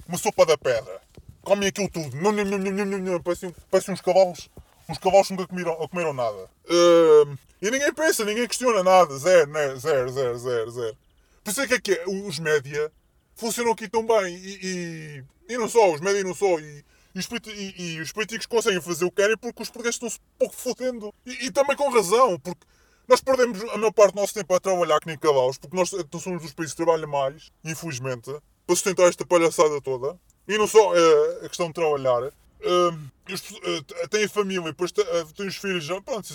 uma sopa da pedra. Comem aquilo tudo. Não, não, não, não, não, não. Parecem, parecem uns cavalos. Uns cavalos nunca comeram, comeram nada. Uh, e ninguém pensa, ninguém questiona nada. Zero, né? zero, zero, zero, zero. Por isso é que, é que é, os média funcionam aqui tão bem. E, e, e não só, os médios não só. E, e, os, os políticos conseguem fazer o que querem porque os portugueses estão-se pouco fodendo. E, também com razão, porque nós perdemos a maior parte do nosso tempo a trabalhar que nem cavalos, porque nós então, somos dos países que trabalham mais, infelizmente, para sustentar esta palhaçada toda. E não só é, a questão de trabalhar. Uh, uh, têm família, depois têm os filhos, pronto,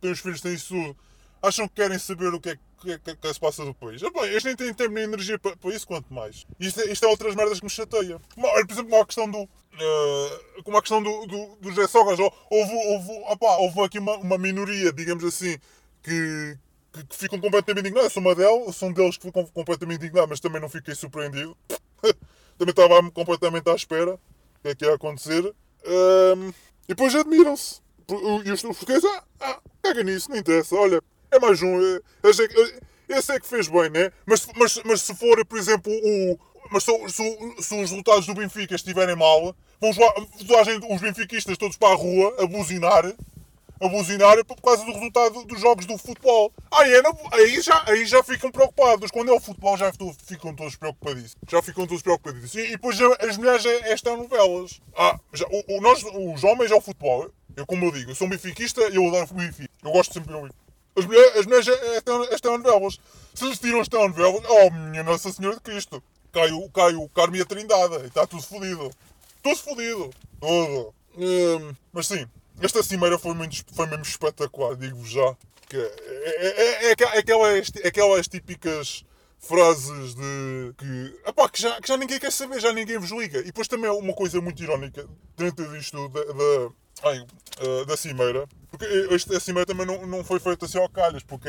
têm os filhos, têm isso tudo acham que querem saber o que é que, que, que se passa depois. Ah, bem, eles nem têm tempo nem energia para, para isso, quanto mais. Isto, é, isto é outras merdas que me chateia. Por exemplo, como a questão do. Uh, como a questão do, do, do José Sogas, houve, houve, opa, houve aqui uma, uma minoria, digamos assim, que, que, que ficam completamente indignados. Sou uma delas, sou um deles que ficam completamente indignados, mas também não fiquei surpreendido. também estava completamente à espera do que é que ia acontecer. E depois admiram-se. E os portugueses, ah, ah, caga nisso, não interessa. Olha, é mais um. Esse é, esse é que fez bem, né? Mas, mas, mas se for, por exemplo, o. Mas se, se, se os resultados do Benfica estiverem mal, vão os benfiquistas todos para a rua a buzinar a buzinar por causa do resultado dos jogos do futebol. Aí, é, aí, já, aí já ficam preocupados. Quando é o futebol já ficam todos preocupadíssimos. Já ficam todos preocupadíssimos. E, e depois as mulheres é, é novelas. Ah, já, o, o, nós, os homens ao futebol, eu como eu digo, eu sou um benfiquista e eu adoro o Benfica. Eu gosto sempre do Benfica. As mulheres, as mulheres estão, estão novelas. Se eles tiram as novelas, oh minha Nossa Senhora de Cristo, cai o, cai Carmo e a Trindade e está tudo fodido. Tudo fodido. Tudo. Hum, mas sim, esta cimeira foi, muito, foi mesmo espetacular, digo-vos já. Que é, é, é, é, é aquelas, aquelas típicas frases de que, epá, que, já, que já ninguém quer saber, já ninguém vos liga. E depois também é uma coisa muito irónica dentro disto da, da, ai, uh, da cimeira, porque este, a cimeira também não, não foi feita assim ao calhas, porque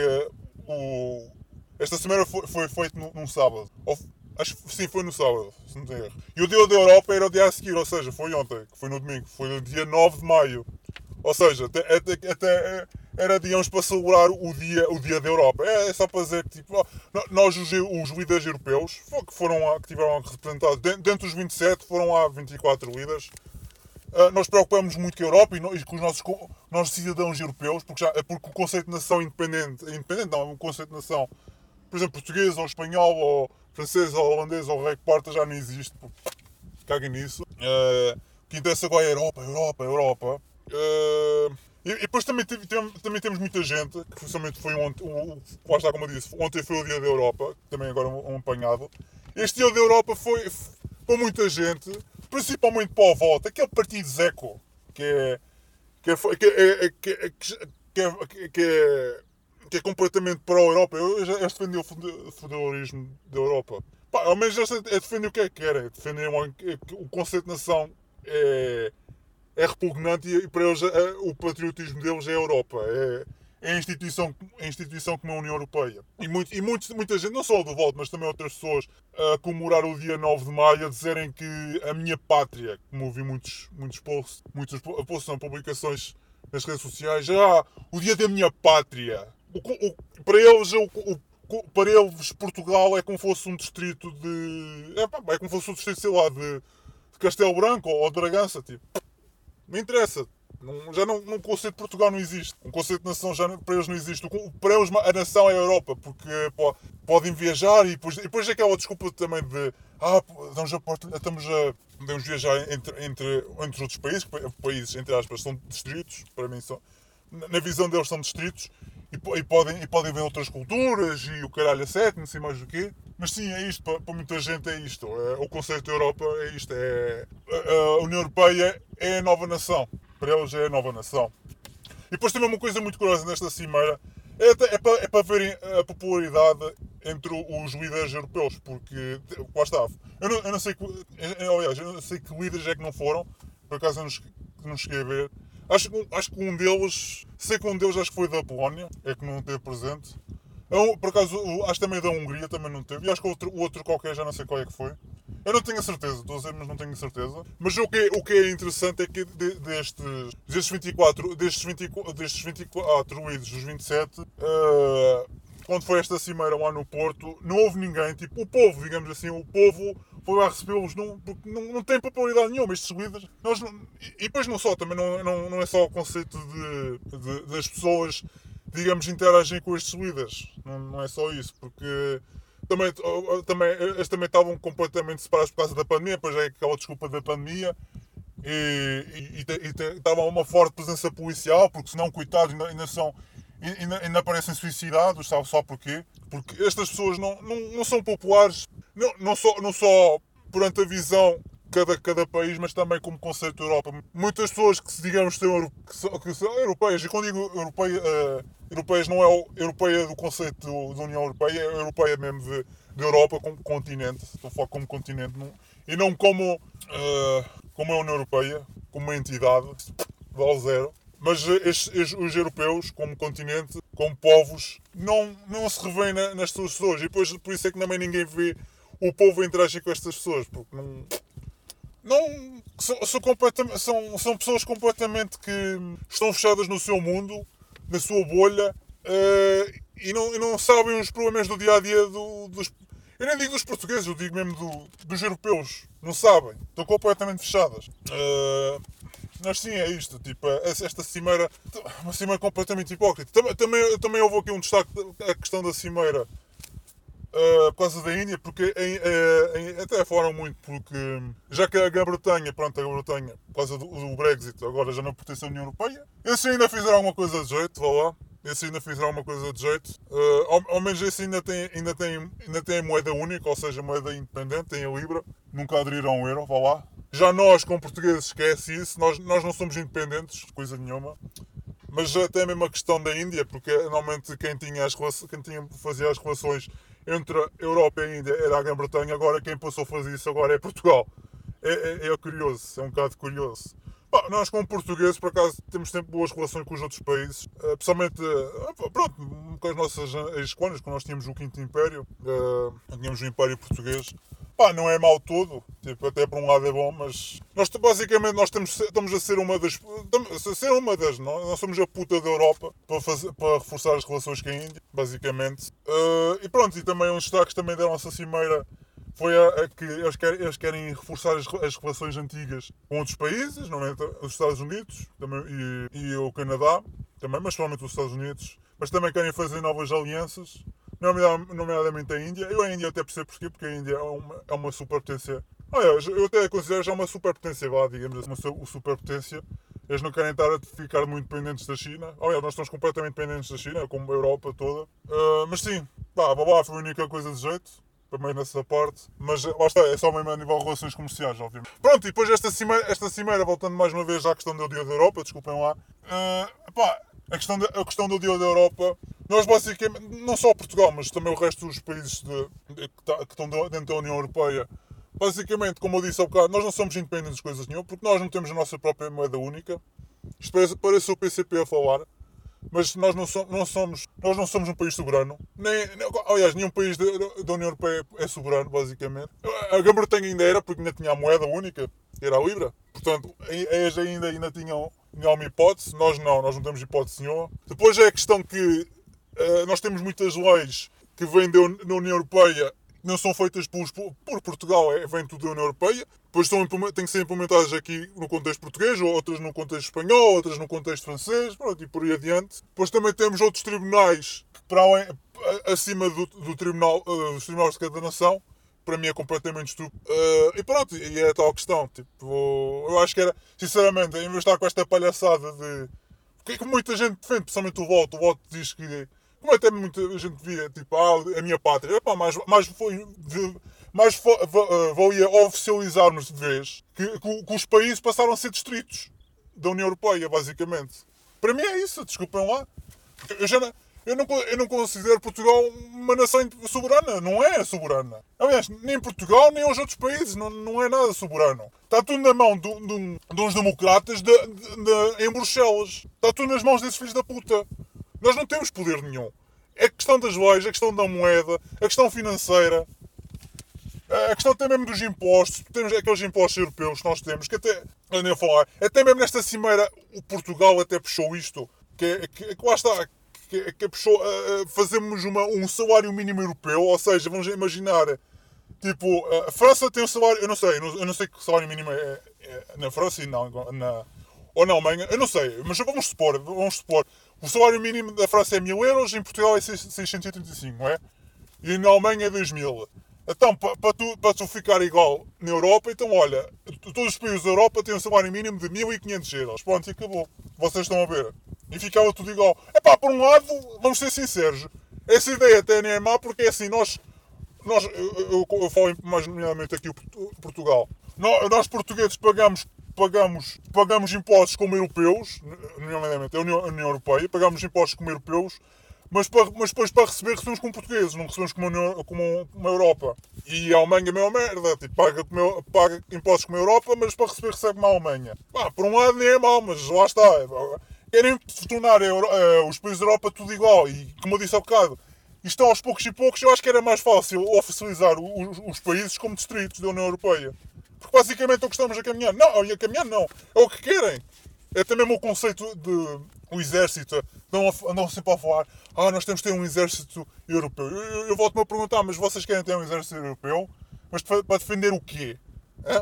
o, esta cimeira foi, foi feita num, num sábado. Ou, acho que sim, foi no sábado, se não tenho erro. E o dia da Europa era o dia a seguir, ou seja, foi ontem, que foi no domingo, foi no dia 9 de maio. Ou seja, até, até, até era, digamos, para celebrar o dia, o dia da Europa. É, é só para dizer que, tipo, nós, os, os líderes europeus, que, foram, que tiveram representados, dentro dos 27, foram lá 24 líderes, Uh, nós preocupamos muito com a Europa e, no, e com os nossos, nossos cidadãos europeus, porque, já, porque o conceito de nação independente, independente não, é um conceito de nação, por exemplo, português ou espanhol ou francês ou holandês ou rei porta já não existe. Caguem nisso. Uh, o que interessa agora é a Europa, Europa, Europa. Uh, e, e, depois também, também temos muita gente, que principalmente foi ontem, o, está como eu disse, ontem foi o dia da Europa, também agora um, um apanhado. Este dia da Europa foi, para muita gente, principalmente para o voto, aquele partido Zeco, que é. que, é, que, é, é, é, é, é completamente para a Europa. Eu já defendi o federalismo da Europa. Pá, ao menos este é defender o que é que quer. É defender o conceito de nação é, é repugnante e, para eles é, o patriotismo deles é a Europa. É, é a instituição, instituição como a União Europeia. E, muito, e muitos, muita gente, não só o do Volta, mas também outras pessoas, a comemorar o dia 9 de maio, a dizerem que a minha pátria, como ouvi muitos, muitos posts, muitos posts são publicações nas redes sociais, ah, o dia da minha pátria. O, o, para eles, o, o, para eles, Portugal é como fosse um distrito de. É, é como fosse um distrito, sei lá, de, de Castelo Branco ou de Bragança. Tipo, não interessa não, já não, um conceito de Portugal não existe. Um conceito de nação já para eles não existe. Para eles a nação é a Europa, porque pô, podem viajar e depois, e depois é aquela desculpa também de ah, estamos a, estamos a podemos viajar entre, entre, entre outros países, países, entre aspas, são distritos, para mim são, na visão deles são distritos, e, e, podem, e podem ver outras culturas e o caralho a sete, não sei mais do quê. Mas sim, é isto, para, para muita gente é isto. É, o conceito da Europa é isto. É, a, a União Europeia é a nova nação para eles é a nova nação. E depois também uma coisa muito curiosa nesta cimeira é, é, para, é para verem a popularidade entre os líderes europeus, porque lá está. Eu não, eu não sei que, aliás, eu não sei que líderes é que não foram, por acaso eu não, não cheguei a ver. Acho, acho que um deles, sei que um deles acho que foi da Polónia, é que não esteve presente. Eu, por acaso, acho também da Hungria também não teve. E acho que o outro, outro qualquer, já não sei qual é que foi. Eu não tenho a certeza, estou a dizer, mas não tenho a certeza. Mas o que é, o que é interessante é que de, destes, destes 24, destes 24, destes 24 líderes dos 27, uh, quando foi esta cimeira lá no Porto, não houve ninguém, tipo, o povo, digamos assim, o povo foi lá recebê-los, não, porque não, não tem popularidade nenhuma estes líderes. Nós não, e depois não só, também não, não, não é só o conceito de, de das pessoas, digamos, interagem com estes líderes. Não, não é só isso, porque também, também, eles também estavam completamente separados por causa da pandemia, pois é aquela desculpa da pandemia. E, e, e, estava uma forte presença policial, porque senão, coitados, ainda, ainda são. Ainda, ainda aparecem suicidados, sabe só porquê? Porque estas pessoas não, não, não são populares, não, não, só, não só perante a visão cada, cada país, mas também como conceito da Europa. Muitas pessoas que, digamos, são, que são, que são europeias, e quando digo europeia, uh, europeias não é europeia do conceito da União Europeia, é europeia mesmo de, de Europa como continente, estou a falar como continente, não, e não como, uh, como a União Europeia, como uma entidade, vale zero. Mas estes, estes, os europeus, como continente, como povos, não, não se revêem na, nas suas pessoas. E depois, por isso é que também ninguém vê o povo interagir com estas pessoas, porque não, não são, são, são, são pessoas completamente que estão fechadas no seu mundo, na sua bolha uh, e, não, e não sabem os problemas do dia a dia do, dos. Eu nem digo dos portugueses, eu digo mesmo do, dos europeus. Não sabem. Estão completamente fechadas. Uh, mas sim, é isto. Tipo, esta cimeira. Uma cimeira completamente hipócrita. Também, também, também houve aqui um destaque a questão da cimeira Uh, por causa da Índia, porque em, em, até falaram muito, porque já que a Grã-Bretanha, pronto, a Grã-Bretanha, por causa do, do, Brexit, agora já não pertence à União Europeia, esses ainda fizeram alguma coisa de jeito, vá lá. Esse ainda fizeram alguma coisa de jeito. Uh, ao, ao, menos esse ainda tem, ainda, tem, ainda moeda única, ou seja, moeda independente, tem a Libra. Nunca aderiram ao euro, vá lá. Já nós, como portugueses, esquece isso. Nós, nós não somos independentes, coisa nenhuma. Mas até mesmo a questão da Índia, porque normalmente quem tinha, as, quem tinha fazia as relações entre a Europa e a Índia era a Grã-Bretanha, agora quem passou a fazer isso agora é Portugal. É, é, é curioso, é um bocado curioso. Nós, como portugueses, por acaso, temos sempre boas relações com os outros países, uh, principalmente, uh, pronto, com as nossas ex-colónias, quando nós tínhamos o Quinto Império, uh, tínhamos o Império Português. Não é mau todo, tipo, até por um lado é bom, mas nós basicamente nós estamos, estamos a ser uma das. A ser uma das, não? nós somos a puta da Europa para, fazer, para reforçar as relações com a Índia, basicamente. E pronto, e também uns destaques também da nossa cimeira foi a, a que eles querem, eles querem reforçar as, as, relações antigas com outros países, nomeadamente os Estados Unidos também, e, e o Canadá, também, mas somente os Estados Unidos, mas também querem fazer novas alianças nomeadamente a Índia. Eu a Índia até percebo porquê, porque a Índia é uma, é uma superpotência. Aliás, eu até considero já uma superpotência, lá, digamos assim, uma superpotência. Eles não querem estar a ficar muito dependentes da China. Aliás, nós estamos completamente dependentes da China, como a Europa toda. Uh, mas sim, pá, babá foi a única coisa de jeito também nessa parte, mas lá está, é só mesmo a nível de relações comerciais, obviamente. Pronto, e depois esta cimeira, esta cimeira voltando mais uma vez à questão do Dia da Europa, desculpem lá, uh, pá, a questão, da, a questão do dia da Europa, nós basicamente, não só Portugal, mas também o resto dos países de, de, que, tá, que estão dentro da União Europeia, basicamente, como eu disse há bocado, nós não somos independentes de coisas nenhuma, porque nós não temos a nossa própria moeda única. Isto parece, parece o PCP a falar, mas nós não, somos, não somos, nós não somos um país soberano. Nem, aliás, nenhum país da, da União Europeia é soberano, basicamente. A Grã-Bretanha ainda era, porque ainda tinha a moeda única, que era a Libra. Portanto, eles ainda, ainda tinham, tinham uma hipótese, nós não, nós não temos hipótese nenhuma. Depois é a questão que uh, nós temos muitas leis que vêm da União Europeia não são feitas por, por Portugal, é, vem tudo da União Europeia. Depois estão, têm que ser implementadas aqui no contexto português, outras no contexto espanhol, outras no contexto francês, pronto, e por aí adiante. Depois também temos outros tribunais que, para além, acima do, do tribunal, uh, dos tribunais de cada nação, para mim é completamente estúpido. Uh, e pronto, e é a tal questão. Tipo, eu acho que era, sinceramente, em vez de estar com esta palhaçada de. Porque é que muita gente defende, principalmente o voto, o voto diz que como até muita gente via, tipo, ah, a minha pátria, epá, mais, mais, foi, mais eh, valia oficializarmos de vez que, que, que, os países passaram a ser distritos da União Europeia, basicamente. Para mim é isso, desculpem lá. Eu, já não, eu, não, eu não considero Portugal uma nação soberana, não é soberana. Aliás, nem Portugal nem os outros países, não, não é nada soberano. Está tudo na mão de, de, de uns democratas de, em Bruxelas. Está tudo nas mãos desses filhos da puta. Nós não temos poder nenhum. É questão das leis, a questão da moeda, a questão financeira, a questão até mesmo dos impostos. Temos aqueles impostos europeus que nós temos, que até, nem a falar, até mesmo nesta cimeira, o Portugal até puxou isto, que, é, que, que lá está, que, que puxou, uh, fazemos uma, um salário mínimo europeu, ou seja, vamos imaginar, tipo, a França tem um salário, eu não sei, eu não sei que salário mínimo é, é na França e não, na, ou na Alemanha, eu não sei, mas vamos supor, vamos supor, o salário mínimo da França é 1000 euros, em Portugal é 685, não é? E na Alemanha é 2000. Então, para tu, para tu ficar igual na Europa, então olha, todos os países da Europa têm um salário mínimo de 1500 euros. Pronto, e acabou. Vocês estão a ver. E ficava tudo igual. É pá, por um lado, vamos ser sinceros, essa ideia até nem é má, porque é assim, nós, nós eu, eu, eu falo mais nomeadamente aqui o Portugal, nós, nós portugueses pagamos pagamos, pagamos impostos como europeus, nomeadamente a União, União Europeia, pagamos impostos como europeus, mas, para, mas depois para receber recebemos como portugueses, não recebemos como, União, como uma Europa. E a Alemanha é a mesma merda, tipo, paga, como, paga impostos como a Europa, mas para receber recebe como a Alemanha. Pá, por um lado nem é mau, mas lá está. Querem tornar Euro, uh, os países da Europa tudo igual. E como eu disse há bocado, isto aos poucos e poucos, eu acho que era mais fácil oficializar os, os países como distritos da União Europeia. Porque basicamente é o que estamos a caminhar. Não, a caminhar não. É o que querem. É também o conceito de o exército. Andam, andam sempre a falar, ah, nós temos de ter um exército europeu. Eu, eu, eu volto-me a perguntar, mas vocês querem ter um exército europeu? Mas para, defender o quê? É?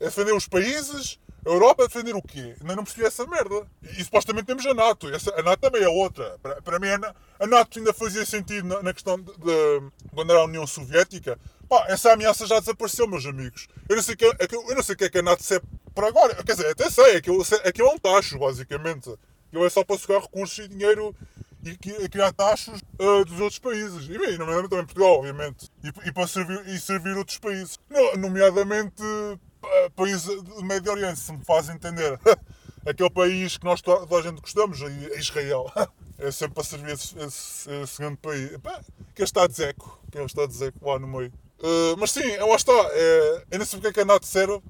é defender os países? A Europa é defender o quê? Ainda não percebi essa merda. E, e supostamente temos a NATO. Essa, a NATO também é outra. Para, para mim, a, a NATO ainda fazia sentido na, na questão de, de, quando era a União Soviética. Pá, essa ameaça já desapareceu, meus amigos. Eu não sei, que, é, o que é que a NATO serve para agora. Quer dizer, até sei, aquilo, aquilo é um tacho, basicamente. Aquilo é só para sugar recursos e dinheiro e criar taxas uh, dos outros países. E, bem, nomeadamente também Portugal, obviamente. E, e para servir, e servir outros países. nomeadamente uh, países do Médio Oriente, se me faz entender. Aquele país que nós toda a gente gostamos, Israel. é sempre para servir esse, esse, esse grande país. Que é o Zeco. Que é o Zeco lá no meio. Uh, mas sim, lá está. É, eu não sei porque é que a NATO serve.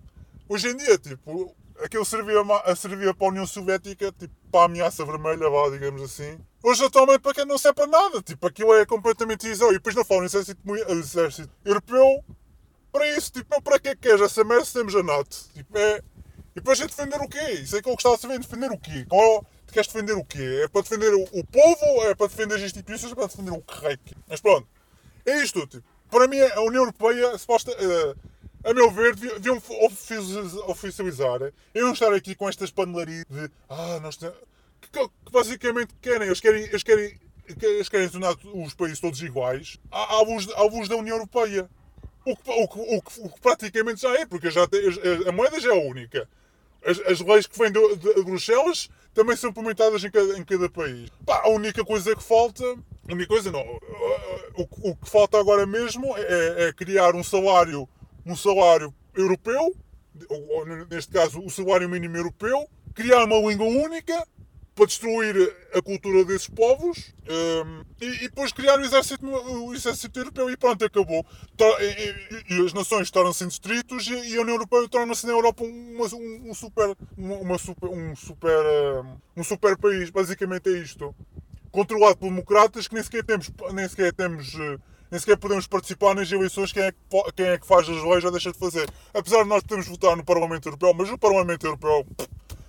Hoje em dia, tipo, aquilo servia, servia para a União Soviética, tipo, para a ameaça vermelha, vá, digamos assim. Hoje atualmente para quem não serve para nada. Tipo, aquilo é completamente isóvel. E depois não falam exército, exército europeu para isso. Tipo, para que é que queres essa merda se temos a NATO? Tipo, é... E depois é defender o quê? Isso é que eu gostava de saber, defender o quê? Qual, tu queres defender o quê? É para defender o, o povo? É para defender as instituições? É para defender o que Mas pronto. É isto, tipo para mim, a União Europeia, suposta, uh, a meu ver, deviam oficializar. Eu não estar aqui com estas panelarias de. Ah, nós. Que, que, basicamente querem. Eles querem. Eles querem eles querem tornar os países todos iguais à luz, à luz da União Europeia. O que, o, que, o, que, o que, praticamente já é, porque já a moeda já é única. As, as leis que vêm de, de, Bruxelas também são implementadas em cada, em cada país. Pá, a única coisa que falta. A única coisa não o, o que falta agora mesmo é, é, criar um salário, um salário europeu, ou, neste caso o salário mínimo europeu, criar uma língua única para destruir a cultura desses povos um, e, e, depois criar o exército, o exército europeu e pronto, acabou. E, e, e as nações tornam-se em distritos e, a União Europeia torna-se na Europa um, um, um super, uma, super, um, super, um super país. Basicamente é isto. Controlado por democratas que nem sequer temos, nem sequer temos eh, nem sequer podemos participar nas eleições quem é, que, quem é que faz as leis ou deixa de fazer. Apesar de nós podermos votar no Parlamento Europeu, mas o Parlamento Europeu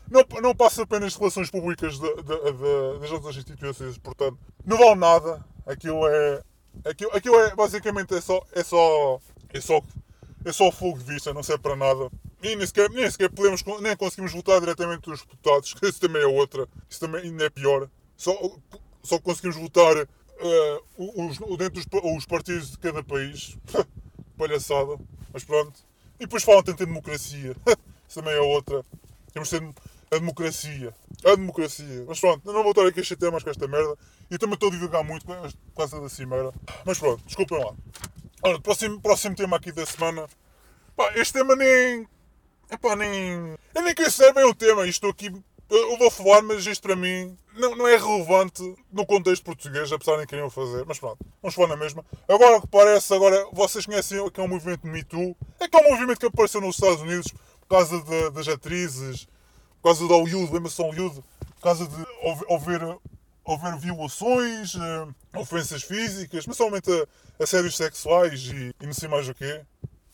não, não passa apenas de relações públicas de, de, de, das outras instituições, portanto, não vale nada. Aquilo é. Aquilo, aquilo é basicamente é só, é só. É só. É só fogo de vista, não serve para nada. E nem sequer, nem sequer podemos, nem conseguimos votar diretamente dos deputados, que isso também é outra. Isso também ainda é pior. Só, só conseguimos votar os, dentro dos os partidos de cada país. Palhaçada. Mas pronto. E depois falam tanto em democracia. isso também é outra. Temos de ter a democracia. A democracia. Mas pronto, não vou estar aqui a chatear mais com esta merda. E também estou a divulgar muito por causa da cimeira. Mas pronto, desculpem lá. Ora, próximo, próximo tema aqui da semana. Pá, este tema nem. Epá, nem. Eu nem queria saber bem o tema. Isto aqui. Eu vou falar, mas isto para mim não, não é relevante no contexto português, apesar de nem queriam fazer. Mas pronto, vamos falar na mesma. Agora que parece, agora vocês conhecem o que é um movimento Me Too. É que é um movimento que apareceu nos Estados Unidos por causa de, das atrizes por causa do Hollywood, do Hollywood, por causa de haver, haver violações, uh, ofensas físicas, somente a, a sexuais e, e não sei mais o quê,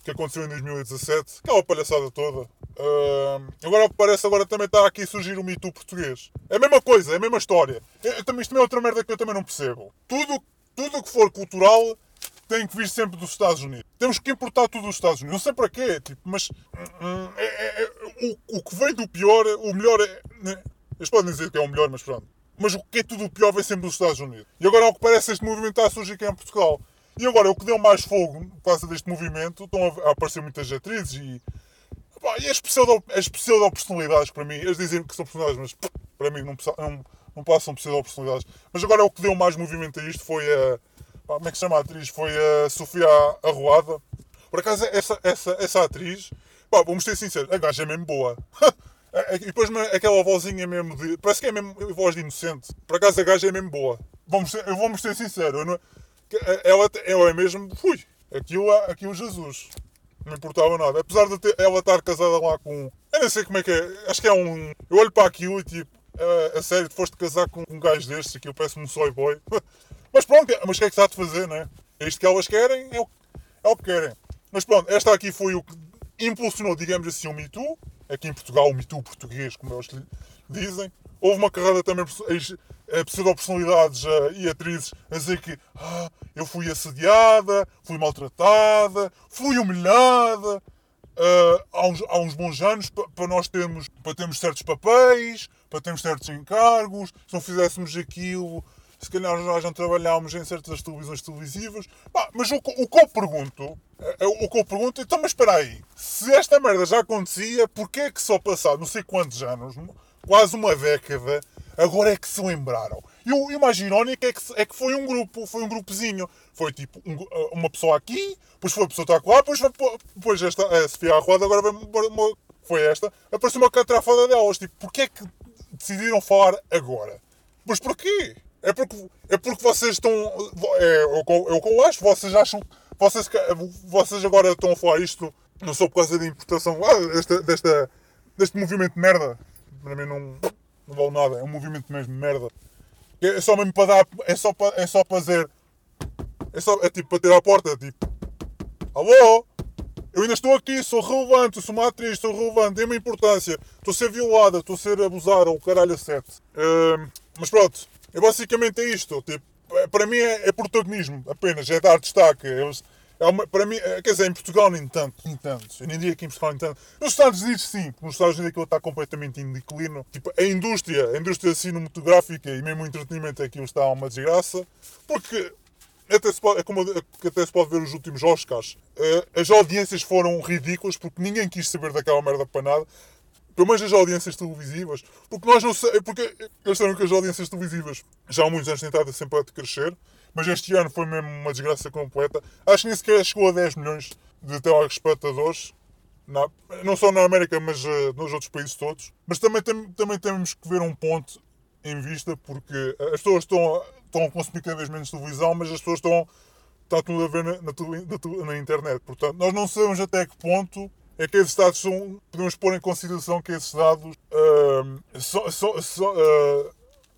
que aconteceu em 2017, aquela palhaçada toda. Uh, agora parece agora também está aqui a surgir o mito português. É a mesma coisa, é a mesma história. Eu, também, isto também é outra merda que eu também não percebo. Tudo, tudo que for cultural tem que vir sempre dos Estados Unidos. Temos que importar tudo dos Estados Unidos. Não sei para quê, tipo, mas hum, é, é, é, o, o que vem do pior, o melhor é. Né? Eles podem dizer que é o melhor, mas pronto. Mas o que é tudo o pior vem sempre dos Estados Unidos. E agora, ao que parece, este movimento está a surgir aqui em Portugal. E agora, o que deu mais fogo por causa deste movimento, estão a aparecer muitas atrizes e. Pá, e as pseudo-personalidades, para mim, eles dizem que são personalidades, mas para mim não, não, não passam pseudo-personalidades. Mas agora, o que deu mais movimento a isto foi a como é que se chama a atriz? Foi a Sofia Arruada. Por acaso, essa, essa, essa atriz, pá, vamos ser sinceros, a gaja é mesmo boa. e depois aquela vozinha mesmo de. Parece que é mesmo voz de inocente. Por acaso a gaja é mesmo boa. Vamos ser, eu vou ser sincero, não, ela, ela é mesmo. Fui, aquilo, aquilo Jesus. Não importava nada. Apesar de ter, ela estar casada lá com. Eu não sei como é que é. Acho que é um. Eu olho para aquilo e tipo. A, a sério, tu foste casar com um gajo destes, aquilo parece-me um soy boy. Mas pronto, mas o que é que está de fazer, não é? É isto que elas querem, é o, é o que querem. Mas pronto, esta aqui foi o que impulsionou, digamos assim, o Me Too. Aqui em Portugal, o Me Too português, como eles dizem. Houve uma carreira também de pseudo-personalidades uh, e atrizes a dizer que ah, eu fui assediada, fui maltratada, fui humilhada. Uh, há, uns, há uns bons anos para nós termos, para termos certos papéis, para termos certos encargos, se não fizéssemos aquilo, se calhar nós não trabalhámos em certas televisões televisivas. mas o, o, que eu pergunto, o que eu pergunto, então, mas espera aí, se esta merda já acontecia, porquê é que só passado não sei quantos anos, quase uma década, agora é que se lembraram? E o, irónico é que, é que foi um grupo, foi um grupozinho. Foi tipo um, uma pessoa aqui, depois foi a pessoa que está lá, depois, foi, depois esta, a Sofia Arruada, agora uma, foi esta, apareceu uma catrafada delas. Tipo, porquê é que decidiram falar agora? Mas porquê? É porque, é porque vocês estão. É, é, é o que eu acho, vocês acham. Vocês, vocês agora estão a falar isto não só por causa da importação ah, desta, desta, deste movimento de merda. Para mim não, não vale nada. É um movimento mesmo merda. É só mesmo para dar. É só para, é só para dizer. É, só, é tipo para tirar a porta. Tipo. Alô? Eu ainda estou aqui, sou relevante, sou uma atriz, sou relevante, uma importância. Estou a ser violada, estou a ser abusada, o caralho a sete. Uh, mas pronto, é basicamente é isto. Tipo, é, para mim é, é, protagonismo apenas, é dar destaque. É, é uma, para mim, é, quer dizer, em Portugal nem tanto, nem tanto. Eu nem diria que em Portugal nem tanto. Nos Estados Unidos sim, nos Estados Unidos aquilo está completamente em. Tipo, a indústria, a indústria cinematográfica e mesmo o entretenimento aquilo está uma desgraça. Porque até se pode, é como até se pode ver os últimos Oscars. Eh, as audiências foram ridículas porque ninguém quis saber daquela merda para nada pelo menos as audiências televisivas, porque nós não sei, porque eles sabem que as audiências televisivas já há muitos anos tentaram sempre a crescer, mas este ano foi mesmo uma desgraça completa. Acho que nem sequer chegou a 10 milhões de telespectadores, não só na América, mas uh, nos outros países todos. Mas também, tem, também temos que ver um ponto em vista porque as pessoas estão, estão a consumir cada vez menos televisão, mas as pessoas estão. Está tudo a ver na, na, na internet. Portanto, nós não sabemos até que ponto é que esses dados são. Podemos pôr em consideração que esses dados uh, so, so, so, uh,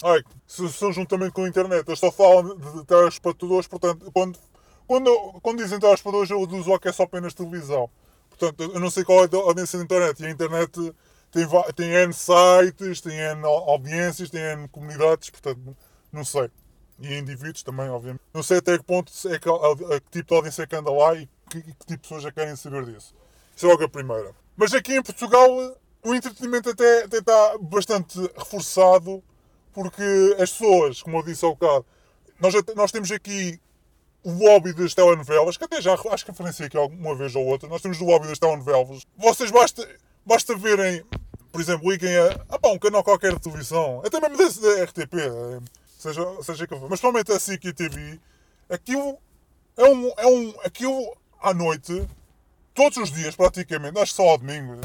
ai, são juntamente com a internet. Eles só falam de telespectadores, portanto, quando, quando, quando dizem telespectadores, eu uso o que é só apenas televisão. Portanto, eu não sei qual é a audiência da internet. E a internet tem, tem N sites, tem N audiências, tem N comunidades, portanto, não sei. E indivíduos também, obviamente. Não sei até que ponto é que, a, a, que tipo de audiência é que anda lá e que, que tipo de pessoas já querem saber disso. Isso é logo a primeira. Mas aqui em Portugal o entretenimento até, até está bastante reforçado porque as pessoas, como eu disse ao bocado, nós, nós temos aqui o lobby das telenovelas, que até já acho que referenciei aqui alguma vez ou outra, nós temos o lobby das telenovelas. Vocês basta, basta verem por exemplo, liguem a, a pá, um canal qualquer de televisão, até mesmo desse da RTP, eh, seja, seja que for, mas principalmente a SIC e a TV, aquilo é um, é um. aquilo à noite, todos os dias praticamente, acho que só ao domingo,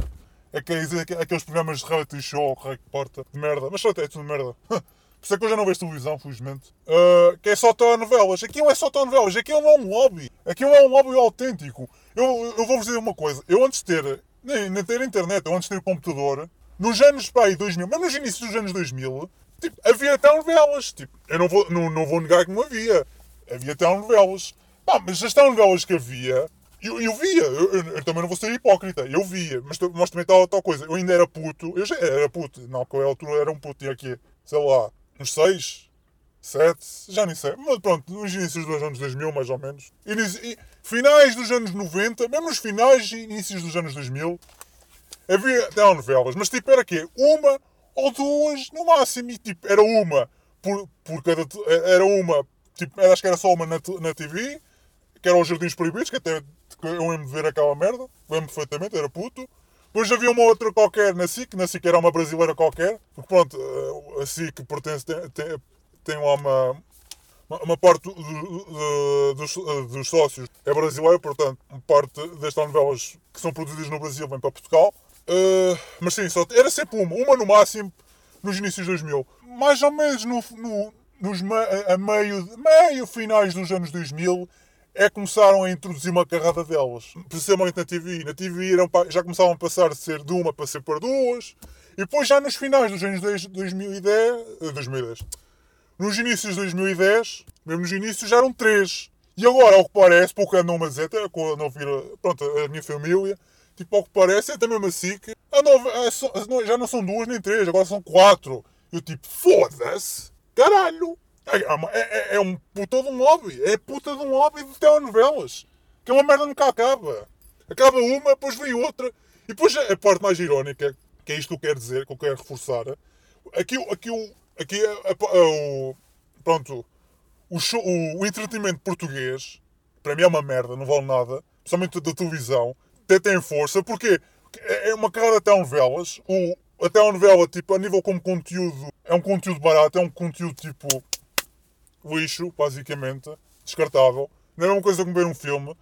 aqueles, aqueles programas de reality show, que porta, de merda, mas só é tudo merda. Por isso é que eu já não vejo televisão, felizmente. Uh, que é só telenovelas. Aquilo é só telenovelas. Não é um lobby. Aquilo é um lobby autêntico. Eu, eu vou-vos dizer uma coisa. Eu antes de ter, nem, nem ter internet, eu antes de ter computador, nos anos pá, 2000, mas nos inícios dos anos 2000, tipo, havia telenovelas. Tipo, eu não vou, não, não vou negar que não havia. Havia telenovelas. Pá, mas as telenovelas que havia, eu, eu via. Eu, eu, eu, também não vou ser hipócrita. Eu via. Mas, mas também estava tal coisa. Eu ainda era puto. Eu já era puto. Eu altura era um puto. Tinha aqui, sei lá, uns 6, 7, já nem sei. Mas pronto, nos inícios dos anos 2000, mais ou menos. E, finais dos anos 90, mesmo nos finais e inícios dos anos 2000, havia telenovelas, mas tipo era quê? Uma ou duas no máximo. E tipo, era uma por, por cada. Era uma, tipo, acho que era só uma na, na TV, que era os Jardins Proibidos, que até eu de ver aquela merda, lembro perfeitamente, era puto. Depois havia uma outra qualquer na SIC, na SIC era uma brasileira qualquer, porque pronto, eh, a SIC pertence, tem, tem, tem lá uma, uma parte do, do, dos, dos, sócios é brasileira, portanto, parte das telenovelas que são produzidas no Brasil vem para Portugal. Uh, mas sim, só, era sempre uma, uma no máximo, nos inícios de 2000. Mais ou menos no, no, nos a meio, meio finais dos anos 2000 é que começaram a introduzir uma carrada delas. Principalmente na TV. Na TV eram, já começavam a passar de ser de uma para ser para duas. E depois já nos finais dos anos 2010... 2010 eh, nos inícios de 2010, mesmo nos inícios, já eram três. E agora, ao que parece, pouco andam a dizer, até quando não vir pronto, a minha família, Tipo, ao que parece, é até mesmo assim que a nova, a, já não são duas nem três, agora são quatro. Eu tipo, foda-se! Caralho! É, é, é, é, um puta de um lobby. É puta de um lobby de telenovelas. Que é uma merda nunca acaba. Acaba uma, depois vem outra. E depois a parte mais irónica, que é isto que eu quero dizer, que eu quero reforçar. Aqui, aqui, aqui a, a, a, o, pronto, o, show, o, o entretenimento português, para mim é uma merda, não vale nada. Principalmente da televisão até tem força, porque é uma carreira de telenovelas. O, a telenovela, tipo, a nível como conteúdo, é um conteúdo barato, é um conteúdo tipo lixo, basicamente, descartável. Não é uma coisa como ver um filme.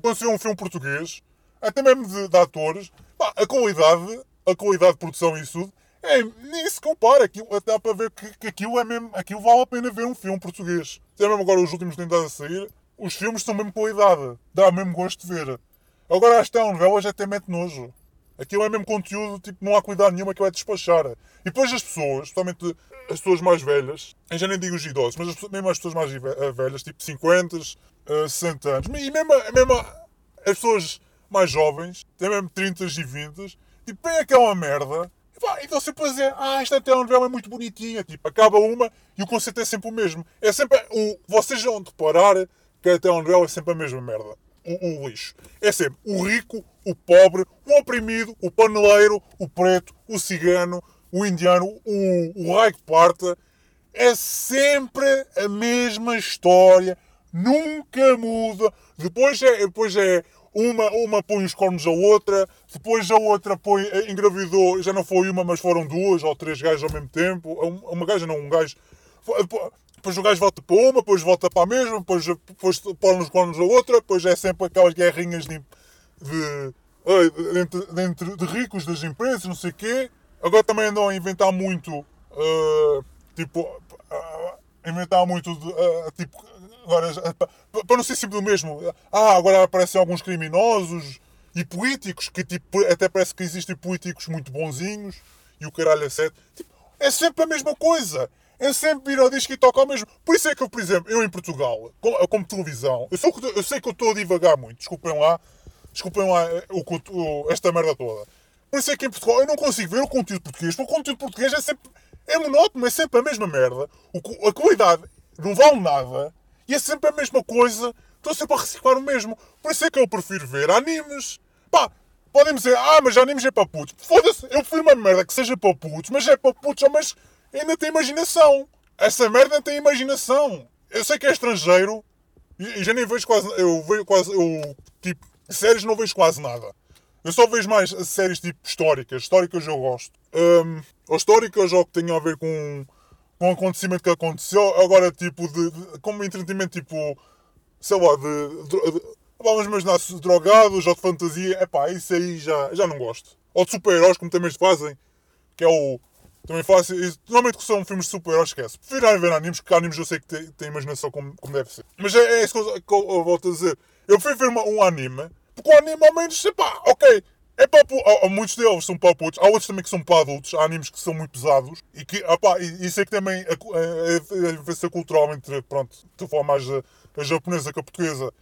Quando se vê um filme português, até mesmo de, de atores, pá, a qualidade, a qualidade de produção e isso tudo, é, nem se compara. Aquilo, dá para ver que, que, aquilo, é mesmo, aquilo vale a pena ver um filme português. Até mesmo agora os últimos têm a sair, os filmes são mesmo qualidade. Dá mesmo gosto de ver. Agora as telenovelas até mete nojo. Aquilo é mesmo conteúdo, tipo, não há cuidado nenhum, aquilo é despachar. E depois as pessoas, especialmente as pessoas mais velhas, eu já nem digo os idosos, mas as, mesmo as pessoas mais eh, velhas, tipo 50, uh, 60 anos, e mesmo, mesmo as pessoas mais jovens, têm mesmo 30 e 20, tipo, vem aquela merda, e, pá, e você pode dizer, ah, esta telenovela é muito bonitinha, tipo, acaba uma e o conceito é sempre o mesmo. É sempre, o, vocês vão reparar que a telenovela é sempre a mesma merda o, lixo. É sempre o rico, o pobre, o oprimido, o paneleiro, o preto, o cigano, o indiano, o, o raio que parta. É sempre a mesma história, nunca muda. Depois é, depois é uma, uma põe os cornos à outra, depois a outra põe, eh, engravidou, já não foi uma, mas foram duas ou três gajos ao mesmo tempo. Uma gaja não, um gajo depois o gajo volta para uma, depois volta para a mesma, depois, depois põe nos cornos a outra, depois é sempre aquelas guerrinhas de, de, de, de, ricos das empresas, não sei o quê. Agora também andam a inventar muito uh, Tipo, inventar muito tipo, agora, para não ser sempre o mesmo. Ah, agora aparecem alguns criminosos e políticos, que tipo, até parece que existem políticos muito bonzinhos e o caralho é sete. Tipo, é sempre a mesma coisa. É sempre vir ao disco e toca ao mesmo. Por isso é que eu, por exemplo, eu em Portugal, como, como televisão, eu, sou, eu sei que eu estou a divagar muito, desculpem lá, desculpem lá o, o, esta merda toda. Por isso é que em Portugal eu não consigo ver o conteúdo português, porque o conteúdo português é sempre é monótono, é sempre a mesma merda. O, a qualidade não vale nada e é sempre a mesma coisa. Estou sempre a reciclar o mesmo. Por isso é que eu prefiro ver animes. Pá, podem dizer, ah, mas animes é para putos. Foda-se, eu prefiro uma merda que seja para putos, mas é para putos, mas ainda tem imaginação. Essa merda tem imaginação. Eu sei que é estrangeiro e já nem vejo quase. Eu vejo quase. Eu, tipo, séries não vejo quase nada. Eu só vejo mais séries tipo históricas. Históricas eu gosto. Um, ou históricas ou que tenham a ver com, com um acontecimento que aconteceu. Agora, tipo, de, de como entretenimento, tipo, sei lá, de. de, de vamos imaginar drogados ou de fantasia. É pá, isso aí já, já não gosto. Ou de super-heróis, como também fazem. Que é o. Também fazem. Normalmente que são filmes de super-heróis, esquece. Prefiro ver animes, porque animes eu sei que tem, tem imaginação como, como deve ser. Mas é, é isso que eu, que eu volto a dizer. Eu prefiro ver uma, um anime porque o anime ao menos, pá, ok. É para, há, muitos deles são para putos, há outros também que são para adultos, há animes que são muito pesados e que, opá, isso é que também a, a, diferença cultural entre, pronto, tu falar mais a, a japonesa que a portuguesa,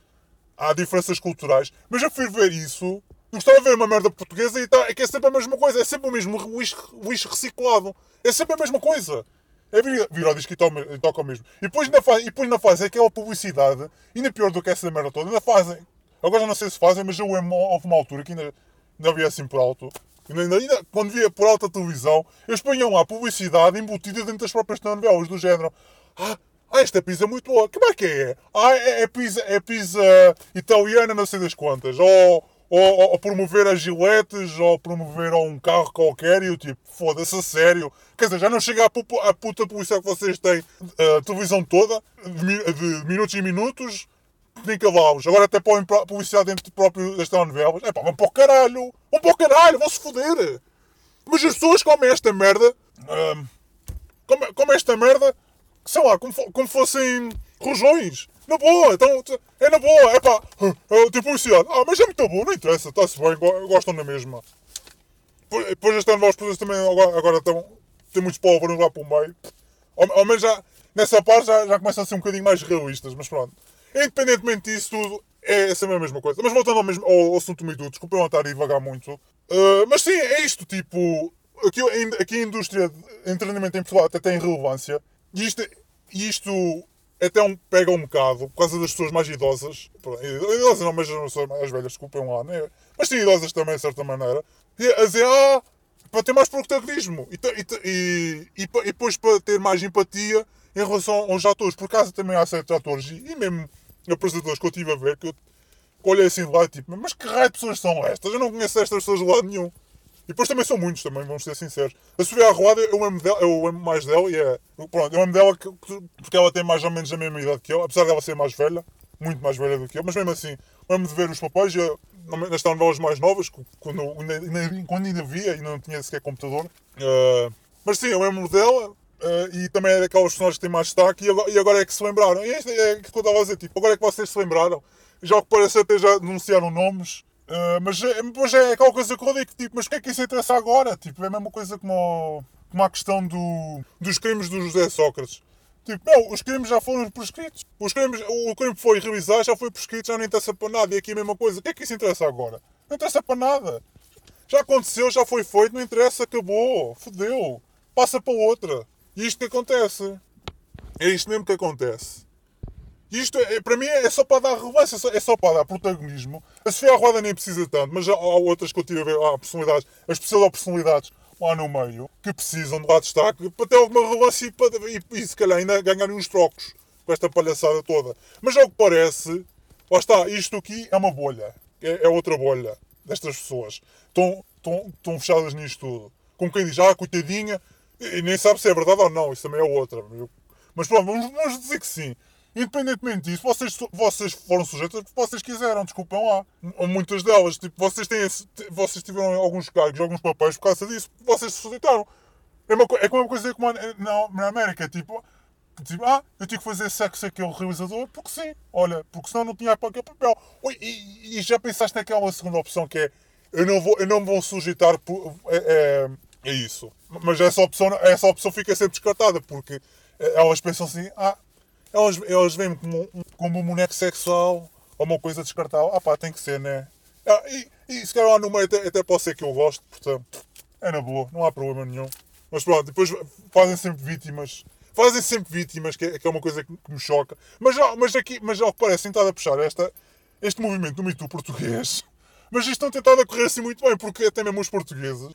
há diferenças culturais, mas eu fui ver isso, gostava de ver uma merda portuguesa e tá, é que é sempre a mesma coisa, é sempre o mesmo lixo, reciclado, é sempre a mesma coisa. É vir, vir ao disco e toca o mesmo. E depois, ainda faz, e depois ainda fazem aquela publicidade, ainda pior do que essa merda toda, ainda fazem Agora já não sei se fazem, mas eu houve uma altura que ainda, ainda via assim por alto. Ainda, ainda, quando via por alta televisão, eles punham lá publicidade embutida dentro das próprias novelas, do género. Ah, ah, esta pizza é muito boa. Como é que é? Ah, é, é, pizza, é pizza italiana, não sei das quantas. Ou, ou, ou promover as giletes, ou promover um carro qualquer. E eu tipo, foda-se, a sério. Quer dizer, já não chega a, puta publicidade que vocês têm, a televisão toda, de, de minutos e minutos nem cavalos. Agora até põem publicidade dentro do próprio das telenovelas. É pá, vão para o caralho. Vão para o caralho, vão-se foder. Mas as pessoas comem esta merda. Hum, comem, comem esta merda, sei lá, como, como fossem rojões. Na boa, então, é na boa, é pá, é, tem publicidade. Ah, mas é muito bom, não interessa, está-se bem, gostam na mesma. Depois as telenovelas também agora, agora estão, tem muitos pólvoros lá para o meio. Ao, ao menos já, nessa parte já, já começam a ser um bocadinho mais realistas, mas pronto. Independentemente disso tudo, é sempre a mesma coisa. Mas voltando ao, mesmo, ao, assunto Midu, desculpa eu estar a devagar muito. Uh, mas sim, é isto, tipo... Aqui, aqui a indústria de entretenimento em Portugal até tem relevância. E isto, isto até um, pega um bocado, por causa das pessoas mais idosas. Idosas não, mas as pessoas mais velhas, desculpem lá, né? Mas sim, idosas também, de certa maneira. E a dizer, ah, para ter mais protagonismo. E, e, e, e, e depois para ter mais empatia em relação aos atores. Por acaso também há certos atores, e mesmo apresentadores que eu estive a ver, que eu olhei assim de lado tipo, mas que raio de pessoas são estas? Eu não conheço estas pessoas de lado nenhum. E depois também são muitos, também, vamos ser sinceros. A Sofia Arruada, eu amo, dela, eu amo mais dela e é. Pronto, eu amo dela porque ela tem mais ou menos a mesma idade que eu, apesar dela ser mais velha, muito mais velha do que eu, mas mesmo assim, amo de ver os papéis, eu, nas telenovelas mais novas, quando, ainda, quando ainda via e não tinha sequer computador. Uh, mas sim, eu amo dela, Uh, e também é daquelas personagens que têm mais destaque e agora, e agora é que se lembraram. E é, é que eu estava a dizer, tipo, agora é que vocês se lembraram. Já o que parece até já denunciaram nomes. Uh, mas depois é, é aquela coisa que eu digo, tipo, mas o que é que isso interessa agora? Tipo, é a mesma coisa como, como a questão do, dos crimes do José Sócrates. Tipo, não, os crimes já foram prescritos. Os crimes, o crime foi revisado, já foi prescrito, já não interessa para nada. E aqui a mesma coisa. O que é que isso interessa agora? Não interessa para nada. Já aconteceu, já foi feito, não interessa, acabou. Fodeu. Passa para outra. E isto que acontece. É isto mesmo que acontece. Isto, é, para mim, é só para dar relevância, é só para dar protagonismo. A Sofia Roda nem precisa tanto, mas há outras que eu tive a ver, há personalidades, as pseudo-personalidades lá no meio, que precisam de dar destaque para ter alguma relevância e, para, e, e se calhar ainda ganharem uns trocos com esta palhaçada toda. Mas ao que parece, lá está, isto aqui é uma bolha. É, é outra bolha destas pessoas. Estão, estão, estão fechadas nisto tudo. Como quem diz, ah, coitadinha, e nem sabe se é verdade ou não, isso também é outra. Mas pronto, vamos, vamos dizer que sim. Independentemente disso, vocês, vocês foram sujeitos que vocês quiseram, desculpem lá. Muitas delas, tipo, vocês, têm esse, vocês tiveram alguns cargos, alguns papéis por causa disso, vocês se sujeitaram. É, uma, é como uma coisa como na, na América, tipo, tipo, ah, eu tinha que fazer sexo aquele realizador, porque sim, olha, porque senão não tinha aquele papel. Ui, e, e já pensaste naquela segunda opção que é, eu não vou, eu não me vou sujeitar por, é, é, é isso. Mas essa opção, essa opção fica sempre descartada, porque elas pensam assim, ah, elas, elas veem-me como, como um boneco sexual ou uma coisa descartável. Ah pá, tem que ser, né? Ah, e, e se calhar lá no meio até, até pode ser que eu goste, portanto, é na boa, não há problema nenhum. Mas pronto, depois fazem sempre vítimas. Fazem sempre vítimas, que é, que é uma coisa que, que me choca. Mas, mas aqui, mas ao que parece, tentado a puxar esta, este movimento do Me Too português. Mas isto não tentado a correr assim muito bem, porque até mesmo os portugueses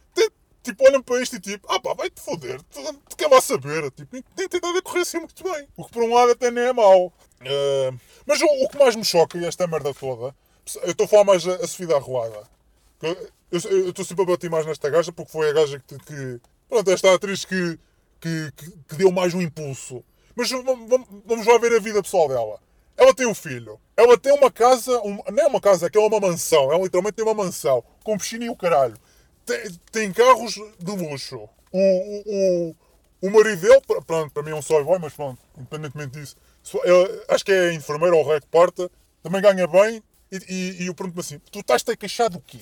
tipo, olham para isto e tipo, ah pá, vai-te foder, tu quer lá saber, tipo, tem tentado a correr assim muito bem. O que por um lado até nem é mau. Ah, mas o, o que mais me choca, e esta merda toda, eu estou a falar mais a, a Sofia da Arruada. Eu- estou sempre a bater mais nesta gaja porque foi a gaja que, que pronto, esta atriz que, que, que, que deu mais um impulso. Mas vamos, vamos- vamos lá ver a vida pessoal dela. Ela tem um filho. Ela tem uma casa, um- não é uma casa, é uma mansão. Ela literalmente tem uma mansão com piscina e o caralho. Tem, tem carros de luxo. O, o, o, o marido dele, pr- pronto, para mim é um soy boy, mas pronto, independentemente disso, eu acho que é enfermeiro ou rei que porta, também ganha bem. E, e, e eu pergunto-me assim: tu estás-te a queixar do quê?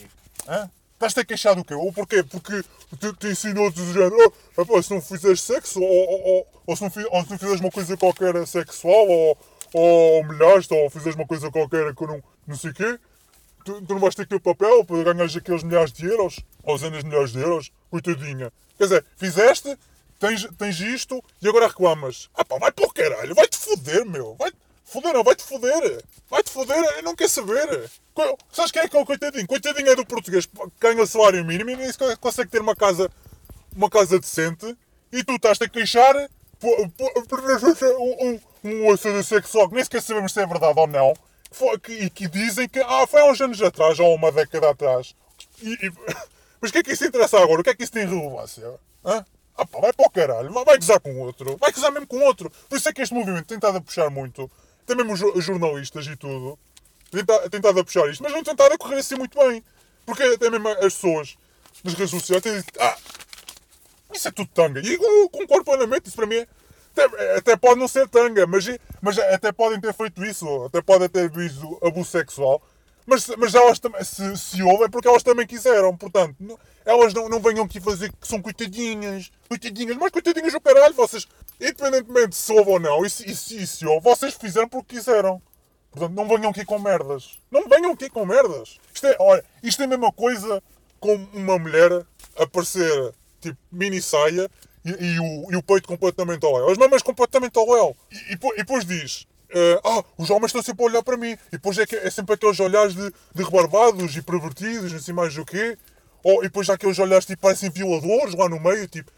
Estás-te a queixar do quê? Ou porquê? Porque te, te ensinou de género, oh, se não fizeres sexo, ou, ou, ou, ou se não, ou se não fizeres uma coisa qualquer sexual, ou, ou humilhaste, ou fizeres uma coisa qualquer que eu não, não sei o quê, tu, tu não vais ter que papel para ganhar aqueles milhares de euros, ou cenas de milhares de euros, coitadinha. Quer dizer, fizeste, tens, tens isto e agora reclamas. Ah pá, vai para o caralho, vai-te foder, meu. Vai foder, não, vai-te foder. Vai-te foder, eu não quero saber. Sabes quem é que é o coitadinho? Coitadinho é do português que ganha salário mínimo e nem consegue ter uma casa, uma casa decente e tu estás-te a queixar por, por, por um, um, um assédio sexual que nem sequer sabemos se é verdade ou não foi- que- e que dizem que ah, foi há uns anos atrás ou uma década atrás. E- e- mas o que é que isso interessa agora? O que é que isso tem relevância? Ah pá, vai para o caralho, vai, gozar com outro, vai gozar mesmo com outro. Por isso é que este movimento tem estado a puxar muito, até mesmo os jo- os jornalistas e tudo, tem tem estado a puxar isto, mas não tem estado a correr assim muito bem. Porque até mesmo as pessoas nas redes sociais têm dito, ah, isso é tudo tanga. E eu concordo plenamente, isso para mim é- até, até pode não ser tanga, mas, mas até podem ter feito isso, até podem ter visto abuso sexual. Mas, mas elas se, se é porque elas também quiseram, portanto, não- elas não, não venham aqui fazer que são coitadinhas, coitadinhas, mas coitadinhas do caralho, vocês, independentemente se houve ou não, e se, e se, e se houve, vocês fizeram porque quiseram. Portanto, não venham aqui com merdas. Não venham aqui com merdas. Isto é, olha, isto é a mesma coisa com uma mulher aparecer, tipo, mini saia e, e o, e o peito completamente ao léu. As mamas completamente ao léu. E, e, e depois diz, eh, ah, os homens estão sempre a olhar para mim. E depois é, que, é sempre aqueles olhares de, de rebarbados e pervertidos, não sei mais o quê. Ou, e depois há aqueles olhares tipo, parecem violadores lá no meio, tipo,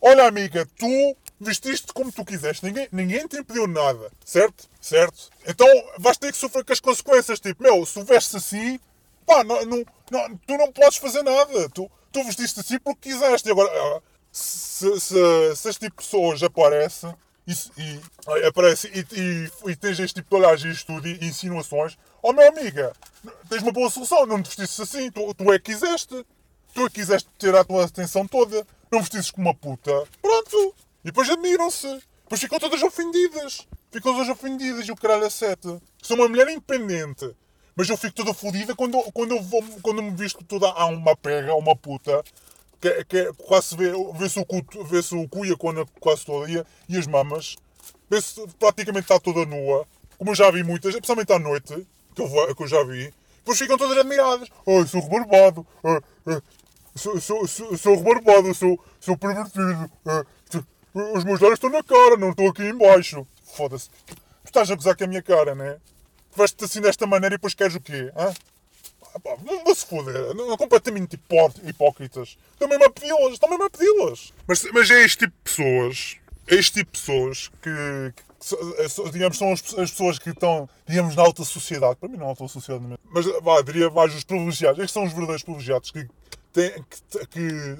Olha, amiga, tu vestiste como tu quiseste. Ninguém, ninguém te impediu nada. Certo? Certo? Então vais ter que sofrer com as consequências. Tipo, meu, se vestes assim, pá, não, não, não- tu não podes fazer nada. Tu, tu vestiste assim porque quiseste. E agora, ah, se, se, se este tipo de pessoas aparece e, e aparece e, e, e tens este tipo de olhares e estudo e insinuações, oh, meu amiga, tens uma boa solução. Não te vestiste assim. Tu, tu é que quiseste. Tu é que quiseste ter a tua atenção toda. Não vestisses como uma puta. Pronto. E depois admiram-se. Depois ficam todas ofendidas. Ficam todas ofendidas e o caralho a sete. Sou uma mulher independente. Mas eu fico toda fodida quando, quando, quando me visto toda a uma pega, a uma puta. Que, que quase se vê, vê-se o vê-se o cu e a cona quase toda. E, a- e as mamas. Vê-se praticamente está toda nua. Como eu já vi muitas, especialmente à noite. Que eu, que eu já vi. Depois ficam todas admiradas. Ai, sou rebarbado. Ai, ai, Sou, sou, sou, sou rebarbado, sou, sou pervertido. Tu- os meus olhos estão na cara, não estão aqui em baixo. Foda-se. Tu estás a gozar com a minha cara, né? Vestes assim desta maneira e depois queres o quê? Hã? Não vou se foder. Não, completamente hipó- hipócritas. Estão mesmo a pedi-las. Estão mesmo a pedi-las. Mas, mas é este tipo de pessoas. É este tipo de pessoas que, que é digamos, são as, as pessoas que estão, digamos, na alta sociedade. Para mim não é alta sociedade mesmo. Mas, vá, diria mais os privilegiados. Estes são os verdadeiros privilegiados que, têm, que, que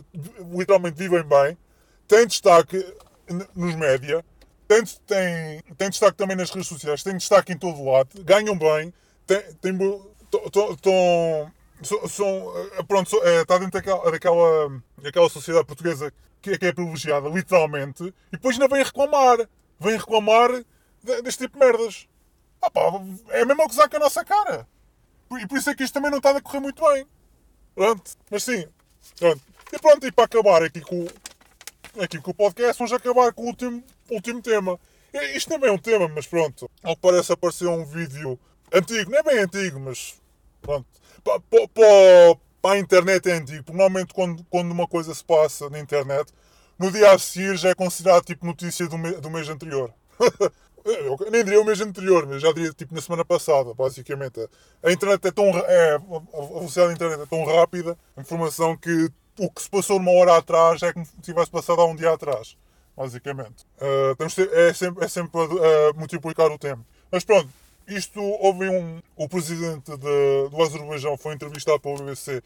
literalmente vivem bem, têm destaque nos média, têm, têm, têm destaque também nas redes sociais, têm destaque em todo lado, ganham bem, têm, têm, bo- to- to- tão- são, eh, pronto, são, é, está dentro daquela, daquela, daquela sociedade portuguesa que, é, que é privilegiada, literalmente, e depois ainda vem reclamar. Vem reclamar de, deste tipo de merdas. Ah, pá, é mesmo a gozar com a nossa cara. E por isso é que isto também não está a correr muito bem. Pronto, mas sim. Pronto. E pronto, e para acabar aqui com, aqui com o podcast, vamos acabar com o último, último tema. Isto também é um tema, mas pronto. Ao que parece apareceu um vídeo antigo, não é bem antigo, mas pronto. Para, para, para a internet é antigo, normalmente quando, quando uma coisa se passa na internet, no dia a seguir já é considerado tipo notícia do, me, do mês anterior. Eu nem diria o mês anterior, mas já diria tipo na semana passada, basicamente. A internet é tão. É, a velocidade da internet é tão rápida, a informação que o que se passou numa hora atrás é como se tivesse passado há um dia atrás, basicamente. Uh, temos é sempre, é sempre a, a, multiplicar o tempo. Mas pronto, isto houve um. O presidente de, do Azerbaijão foi entrevistado pelo BBC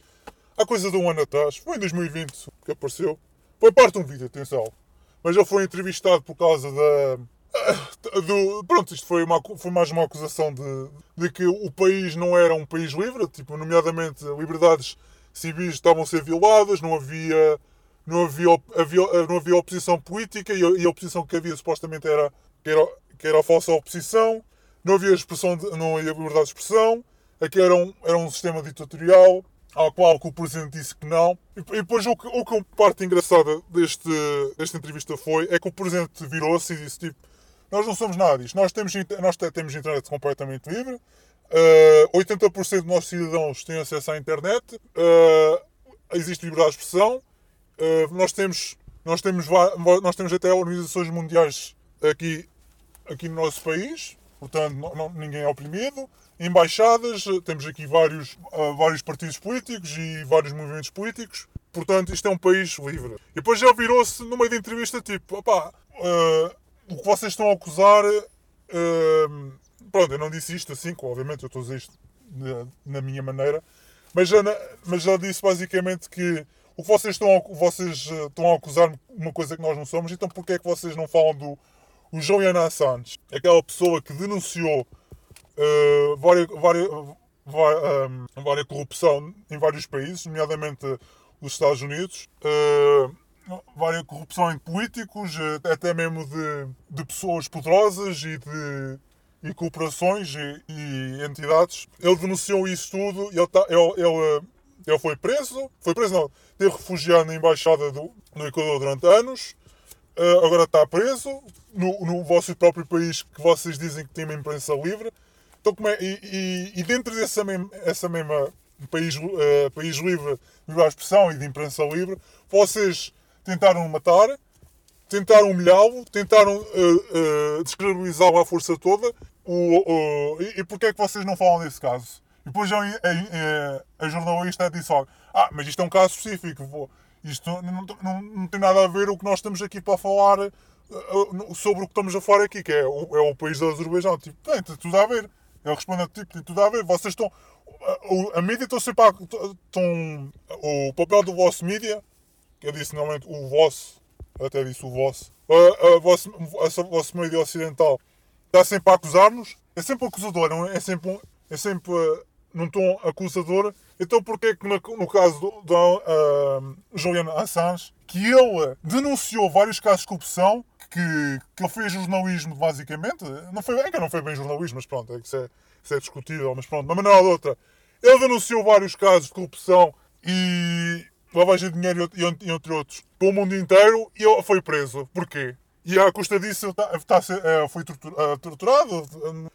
há coisa de um ano atrás, foi em 2020 que apareceu. Foi parte de um vídeo, atenção. Mas ele foi entrevistado por causa da do, pronto, isto foi, uma, foi mais uma acusação de, de que o país não era um país livre, tipo, nomeadamente liberdades civis estavam a ser violadas, não havia, não havia, havia não havia oposição política e a, e a, oposição que havia supostamente era que, era que era a falsa oposição, não havia expressão de, não havia liberdade de expressão, aqui era um, era um sistema ditatorial, ao qual o presidente disse que não. E, e depois o que, o que parte engraçada deste, desta entrevista foi é que o presidente virou-se e disse tipo nós não somos nada disto. Nós temos, nós temos internet completamente livre. Uh, 80% dos nossos cidadãos têm acesso à internet. Uh, existe liberdade de expressão. Uh, nós, temos, nós, temos, nós temos até organizações mundiais aqui, aqui no nosso país. Portanto, não, não, ninguém é oprimido. Embaixadas, temos aqui vários, uh, vários partidos políticos e vários movimentos políticos. Portanto, isto é um país livre. E depois já virou-se, no meio da entrevista, tipo, opá, uh, o que vocês estão a acusar. Uh, pronto, eu não disse isto assim, obviamente eu estou a dizer isto na, na minha maneira, mas já, mas já disse basicamente que o que vocês estão, a, vocês estão a acusar uma coisa que nós não somos, então porquê é que vocês não falam do o Julian Assange, aquela pessoa que denunciou uh, várias, várias, várias, um, várias corrupção em vários países, nomeadamente os Estados Unidos, uh, várias corrupção em políticos, eh, até mesmo de, de pessoas poderosas e de e corporações e, e, entidades. Ele denunciou isso tudo ele, tá, ele, ele, ele, foi preso. Foi preso, não. Teve refugiado na embaixada do, do Equador durante anos. Uh, agora está preso no, no vosso próprio país que vocês dizem que tem uma imprensa livre. Então, como é, e, e, e dentro dessa mesma, essa mesma país, uh, país livre de expressão e de imprensa livre, vocês tentaram matar, tentaram humilhá-lo, tentaram uh, uh, descredibilizá-lo à força toda. O, e, e porquê é que vocês não falam desse caso? E depois a, a, a, jornalista disse ah, mas isto é um caso específico, vou, isto não, não, não, tem nada a ver o que nós estamos aqui para falar uh, sobre o que estamos a falar aqui, que é o, é o país do Azerbaijão. Tipo, tem, tem tudo a ver. Ele responde tipo, tem tudo a ver. Vocês estão. A, a mídia está sempre a, estão, o papel do vosso mídia eu disse normalmente o vosso, até disse o vosso, a, a, vosso, a, a vosso meio ocidental está sempre a acusar-nos, é sempre acusador, não é? É sempre, é sempre uh, num tom acusador. Então porquê é que no, caso do, do uh, Julian Assange, que ele denunciou vários casos de corrupção, que, que ele fez jornalismo basicamente, não foi bem que não foi bem jornalismo, mas pronto, é, isso, é, isso é discutível, mas pronto, de uma maneira ou de outra, ele denunciou vários casos de corrupção e lavagem de dinheiro e entre outros, pelo mundo inteiro e ele foi preso. Porquê? E à custa disso ele tá, tá, é, foi é, torturado,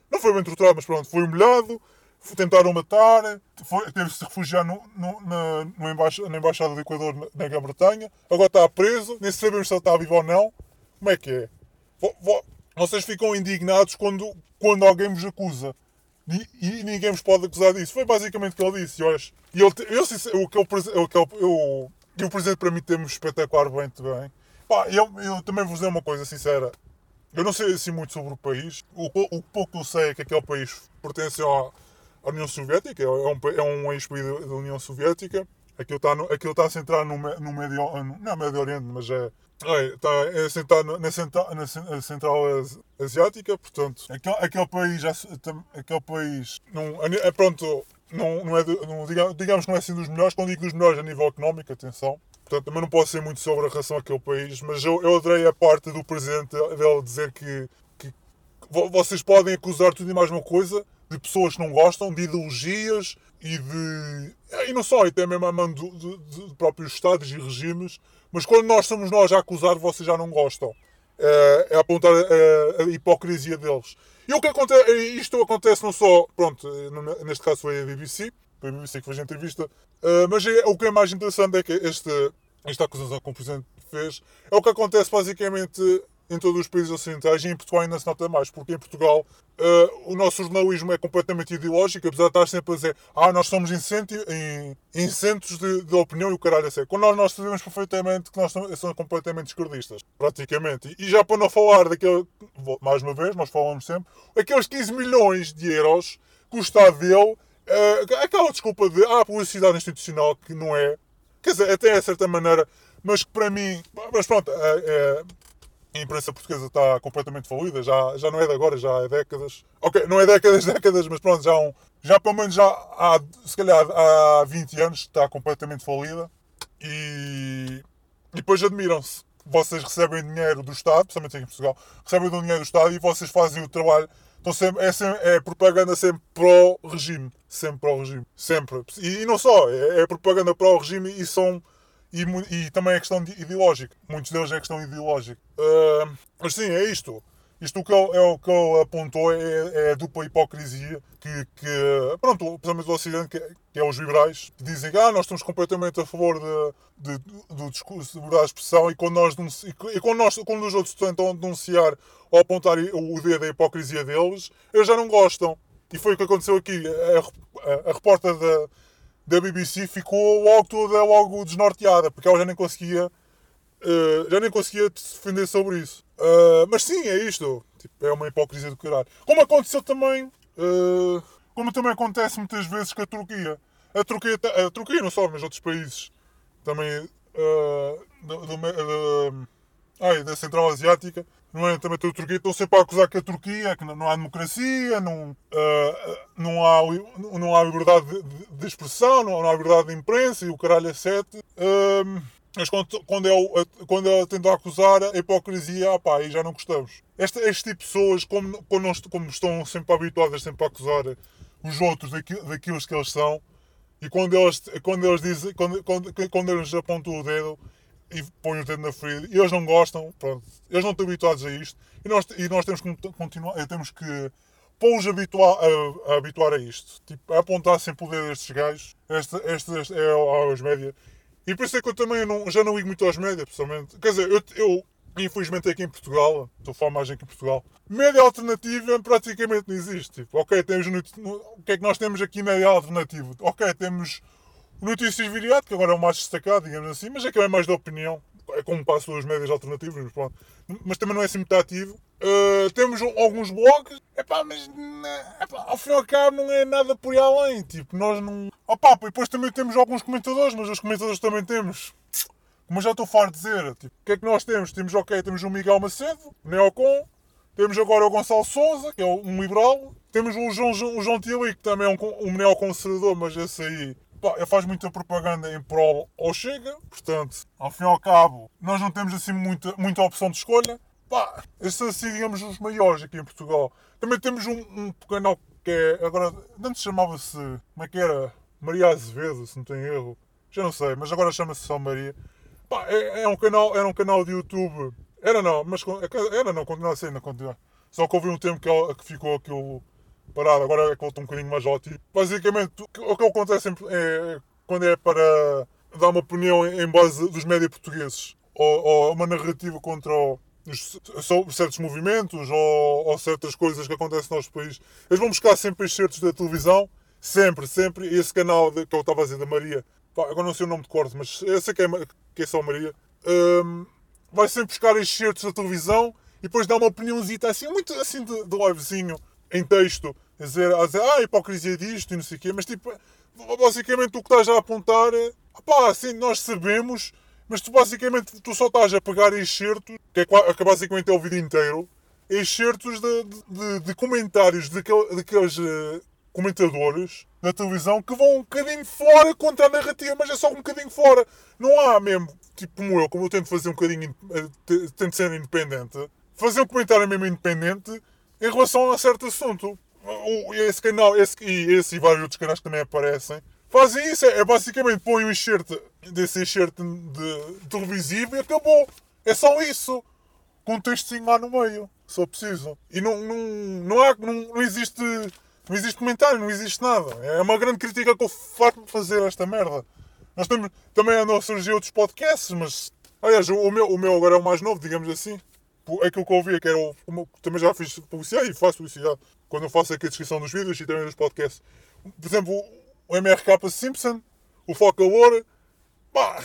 não foi bem torturado, mas pronto, foi humilhado, tentaram matar, teve-se de refugiar no, no, na, no na Embaixada do Equador na, Grã-Bretanha, agora está preso, nem sabemos se ele está vivo ou não. Como é que é? Vocês ficam indignados quando, quando alguém vos acusa. E, e, ninguém vos pode acusar disso. Foi basicamente o que ele disse. Eu, e ele, eu, o que que ele, eu, o presidente para mim temos espetacular bem bem. Pá, eu, eu também vou dizer uma coisa sincera. Eu não sei assim muito sobre o país. O, o pouco que eu sei é que aquele país pertence à, à União Soviética, é um, é um ex-país da União Soviética. Aquilo está, no, aquilo está centrado no, no Médio, não é Médio Oriente, mas é, é, está é sentado na central, na central asiática, portanto, aquele, aquele país, aquele país não, é, pronto, não, não é, não, digamos que não é assim dos melhores, quando digo dos melhores a nível económico, atenção. Portanto, também não posso ser muito sobre a relação àquele país, mas eu, eu adorei a parte do presidente dele dizer que, que vocês podem acusar tudo e mais uma coisa de pessoas que não gostam, de ideologias e de. E não só, até mesmo a mão de, de, de próprios Estados e regimes, mas quando nós somos nós a acusar, vocês já não gostam. É, é apontar a, a, hipocrisia deles. E o que acontece, isto acontece não só, pronto, neste caso foi a BBC, foi a BBC que fez a entrevista, uh, mas é, o que é mais interessante é que este, esta acusação que o Presidente fez é o que acontece basicamente em todos os países ocidentais e em Portugal ainda se nota mais, porque em Portugal uh, o nosso jornalismo é completamente ideológico, apesar de estar sempre a dizer ah, nós somos em centros de, de, opinião e o caralho é sério. Quando nós, nós sabemos perfeitamente que nós somos, completamente esquerdistas, praticamente. E, e já para não falar daquele, mais uma vez, nós falamos sempre, aqueles 15 milhões de euros que o Estado deu, uh, aquela desculpa de ah, publicidade institucional que não é, quer dizer, até a certa maneira, mas que para mim, mas pronto, é, a imprensa portuguesa está completamente falida, já, já não é de agora, já é décadas. Ok, não é décadas, décadas, mas pronto, já, um, já pelo menos já há, se calhar há 20 anos está completamente falida. E, e depois admiram-se. Vocês recebem dinheiro do Estado, principalmente aqui em Portugal, recebem o dinheiro do Estado e vocês fazem o trabalho. Então sempre, é, sempre, é propaganda sempre pró-regime. Sempre pró-regime. Sempre. E, e, não só, é, é propaganda pró-regime e são e, e também é questão ideológica. Muitos deles é questão ideológica. Uh, mas sim, é isto. Isto que ele, é o que ele apontou é, é a dupla hipocrisia que, que pronto, principalmente do Ocidente, que, que, é os liberais, que dizem que ah, nós estamos completamente a favor de, de, do discurso de liberdade de expressão e quando, nós, e quando, nós, quando os outros tentam denunciar ou apontar o dedo da hipocrisia deles, eles já não gostam. E foi o que aconteceu aqui. A, a, a repórter da, da BBC ficou logo toda logo desnorteada, porque ela já nem conseguia uh, já nem conseguia defender sobre isso. Uh, mas sim, é isto. Tipo, é uma hipocrisia do caralho. Como aconteceu também, uh, como também acontece muitas vezes com a Turquia. A Turquia, a Turquia não só, mas outros países também do, do, ai, da Central Asiática não é? Também a Turquia estão sempre a acusar que a Turquia, que não há democracia, não, uh, não, há, não há liberdade de, de expressão, não, há liberdade de imprensa e o caralho é sete. Uh, mas quando, quando, é, quando é tentar acusar a hipocrisia, ah pá, aí já não gostamos. Este, este tipo de pessoas, como, como, como estão sempre habituadas sempre a acusar os outros daquilo, daquilo que eles são, e quando eles, quando eles dizem, quando, quando, quando eles apontam o dedo, e põem o dedo na ferida. E eles não gostam, pronto, eles não estão habituados a isto. E nós, e nós temos que continuar, eh, temos que pô-los habituar a, a, habituar a isto. Tipo, a apontar sempre o dedo a estes gajos. Este, este, este é aos média. E por isso é que eu também não, já não ligo muito aos média, pessoalmente. Quer dizer, eu, eu infelizmente aqui em Portugal, estou a falar mais aqui em Portugal, média alternativa praticamente não existe. Tipo, ok, temos o que é que nós temos aqui média alternativa? Ok, temos Notícias Viriato, que agora é o mais destacado, digamos assim, mas é que é mais da opinião. É como passo os médias alternativos, mas pronto. Mas também não é assim muito ativo. Uh, temos alguns blogs, epá, mas epá, ao fim e ao cabo não é nada por aí além. Tipo, nós não. Opa, e depois também temos alguns comentadores, mas os comentadores também temos. Como já estou farto de dizer, tipo, o que é que nós temos? Temos, ok, temos o Miguel Macedo, o Neocon, temos agora o Gonçalo Souza, que é um liberal, temos o João, o João que também é um, um neoconservador, mas esse aí pá, faz muita propaganda em prol ao Chega, portanto, ao fim e ao cabo, nós não temos assim muita, muita opção de escolha. Pá, esses são assim, digamos, os maiores aqui em Portugal. Também temos um, um canal que é, agora, antes chamava-se, como é que era? Maria Azevedo, se não tem erro. Já não sei, mas agora chama-se só Maria. Pá, é, é, um canal, era um canal de YouTube. Era não, mas era não, continua a ser, ainda continua. Só que houve um tempo que, que ficou aquilo parado, agora é que volta um bocadinho mais ótimo. Basicamente, o que acontece é, quando é para dar uma opinião em base dos médias portugueses ou, ou, uma narrativa contra os, certos movimentos ou, ou, certas coisas que acontecem no nosso país, eles vão buscar sempre excertos da televisão, sempre, sempre. E esse canal de, que eu estava a dizer da Maria, pá, agora não sei o nome de corte, mas eu sei que é, que é só Maria, um, vai sempre buscar excertos da televisão e depois dá uma opiniãozita assim, muito assim de, de livezinho em texto a dizer, a dizer ah, a hipocrisia disto e não sei o quê, mas tipo, basicamente o que estás a apontar é, pá, assim, nós sabemos, mas tu basicamente tu só estás a pegar enxertos, que é, que é basicamente é o vídeo inteiro, enxertos de, de, de comentários daqueles, uh, comentadores na televisão que vão um bocadinho fora contra a narrativa, mas é só um bocadinho fora. Não há mesmo, tipo como eu, como eu tento fazer um bocadinho, eh, tento ser independente, fazer um comentário mesmo independente em relação a certo assunto. Esse canal, esse, e esse e vários outros canais que também aparecem, fazem isso. É, basicamente põem um enxerto desse enxerto de, televisivo e acabou. É só isso. Com um textinho lá no meio, só preciso. E não, não, não, há, não, não existe não existe comentário, não existe nada. É uma grande crítica que eu faço de fazer esta merda. Nós temos, também andam a surgir outros podcasts, mas. Aliás, o meu, o meu agora é o mais novo, digamos assim. Aquilo que eu ouvi, que era o. Também já fiz publicidade e faço publicidade quando eu faço aqui a descrição dos vídeos e também dos podcasts. Por exemplo, o MRK Simpson, o Focalor. Pá!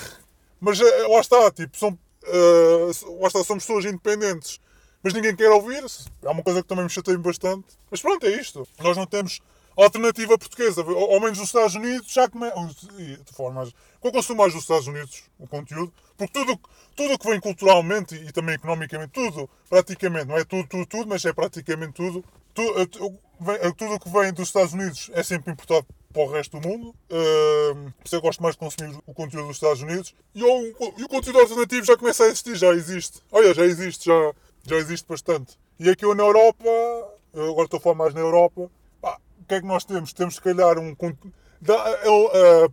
Mas eh, lá está, tipo, são. Uh, lá está, somos pessoas independentes mas ninguém quer ouvir. É uma coisa que também me chateia bastante. Mas pronto, é isto. Nós não temos alternativa portuguesa. Ao menos nos Estados Unidos já começa. De forma. Qual consumo mais dos Estados Unidos o conteúdo? Porque tudo tudo que vem culturalmente e também economicamente, tudo, praticamente, não é tudo, tudo, tudo, mas é praticamente tudo. Tudo, tudo o que vem dos Estados Unidos é sempre importado para o resto do mundo. Uh, por isso eu gosto mais de consumir o conteúdo dos Estados Unidos. E e o conteúdo alternativo já começa a existir, já existe. Olha, já existe, já já existe bastante. E aqui eu na Europa, eu agora estou a falar mais na Europa, que é que nós temos? Temos se calhar um. Da, uh,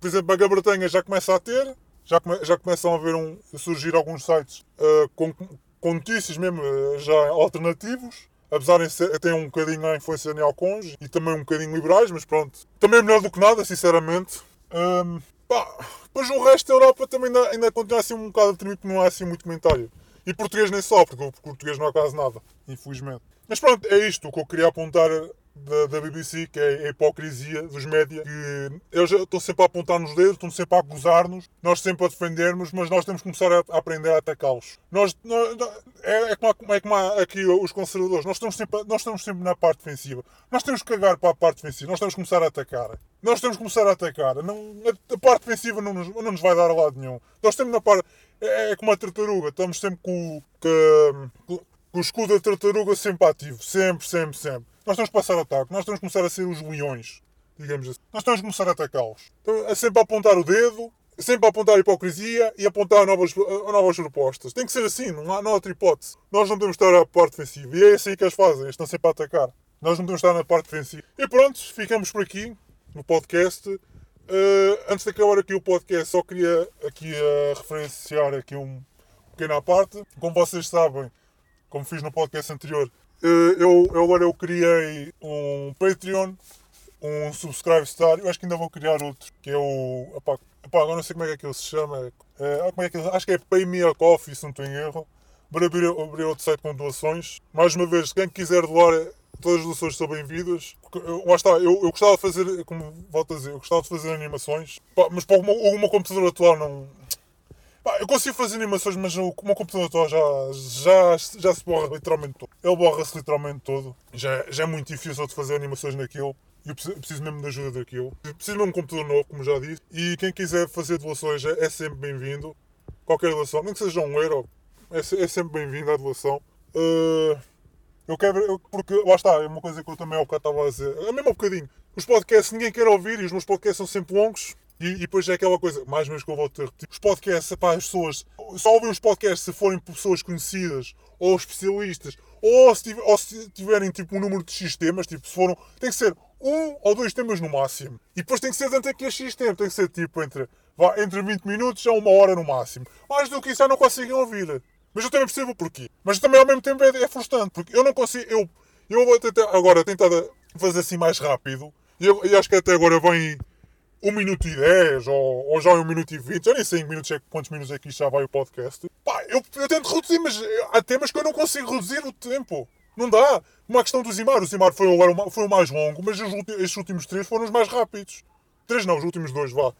por exemplo, a Grã-Bretanha já começa a ter, já, come, já começam a, ver um, a surgir alguns sites uh, com, com notícias mesmo uh, já alternativos apesar de ser, ter um bocadinho a influência neoconge e também um bocadinho liberais, mas pronto. Também é melhor do que nada, sinceramente. Um, pá, depois o resto da Europa também ainda, ainda continua assim um bocado a porque não há assim muito comentário. E português nem só, porque o português não há quase nada, infelizmente. Mas pronto, é isto que eu queria apontar da, da BBC, que é a hipocrisia dos média, que eles estão sempre a apontar nos dedos, estão sempre a acusar-nos, nós sempre a defendermos, mas nós temos que começar a, a aprender a atacá-los. Nós, nós, é, é, como, é como aqui os conservadores, nós estamos, sempre, nós estamos sempre na parte defensiva. Nós temos que cagar para a parte defensiva, nós temos que começar a atacar. Nós temos que começar a atacar. Não, a, a parte defensiva não nos, não nos vai dar a lado nenhum. Nós temos na parte é, é como a tartaruga, estamos sempre com, com, com o escudo da tartaruga sempre ativo. Sempre, sempre, sempre. Nós temos que passar ataque, nós temos que começar a ser os leões, digamos assim. Nós temos que começar a atacá-los. Então, é sempre a apontar o dedo, sempre a apontar a hipocrisia e apontar novas, novas propostas. Tem que ser assim, não há, não há outra hipótese. Nós não podemos estar à parte defensiva. E é assim que eles fazem, eles estão sempre a atacar. Nós não podemos estar na parte defensiva. E pronto, ficamos por aqui no podcast. Uh, antes de acabar aqui o podcast, só queria aqui uh, referenciar aqui um pequeno à parte. Como vocês sabem, como fiz no podcast anterior, eu, eu agora eu criei um Patreon, um Subscribe Star. Eu acho que ainda vou criar outro, que é o. Epá, epá, agora não sei como é que ele se chama. Uh, como é que acho que é Pay Me a Coffee, se não estou em erro. Para abrir, abrir outro site com doações. Mais uma vez, quem quiser doar todas as doações são bem-vindas. Lá está, eu, eu gostava de fazer, como volto a dizer, eu gostava de fazer animações, mas para o meu, o meu computador atual não. Eu consigo fazer animações, mas o, meu computador atual já, já, já se borra literalmente todo. Ele borra-se literalmente todo. Já, já é muito difícil de fazer animações naquilo. E eu preciso, mesmo de ajuda daquilo. Preciso mesmo de um computador novo, como já disse. E quem quiser fazer doações é, é sempre bem-vindo. Qualquer doação, nem que seja um euro, é, é sempre bem-vindo a doação. Uh, eu quero. Eu, porque lá está, é uma coisa que eu também ao bocado estava a dizer. É mesmo um bocadinho. Os podcasts ninguém quer ouvir e os meus podcasts são sempre longos. E, e depois é aquela coisa, mais ou menos que eu volto a repetir. Os podcasts, pá, as pessoas só ouvem os podcasts se forem pessoas conhecidas ou especialistas ou se, ou se tiverem tipo um número de X temas, tipo, se foram. Tem que ser um ou dois temas no máximo. E depois tem que ser dentro aqui a X tempo, tem que ser tipo entre, vá, entre 20 minutos a uma hora no máximo. Mais do que isso já não conseguem ouvir. Mas eu também percebo o porquê. Mas também ao mesmo tempo é, é frustrante, porque eu não consigo. Eu, eu vou tentar agora tentar fazer assim mais rápido. E, eu, acho que até agora vem 1 minuto e 10 ou, ou já 1 minuto e 20. Eu nem sei minutos é, quantos minutos é que isto já vai o podcast. Pá, eu, eu tento reduzir, mas há temas que eu não consigo reduzir o tempo. Não dá. Uma questão do Zimar. O Zimar foi, o, foi o mais longo, mas os, estes últimos três foram os mais rápidos. Três não, os últimos dois, vá.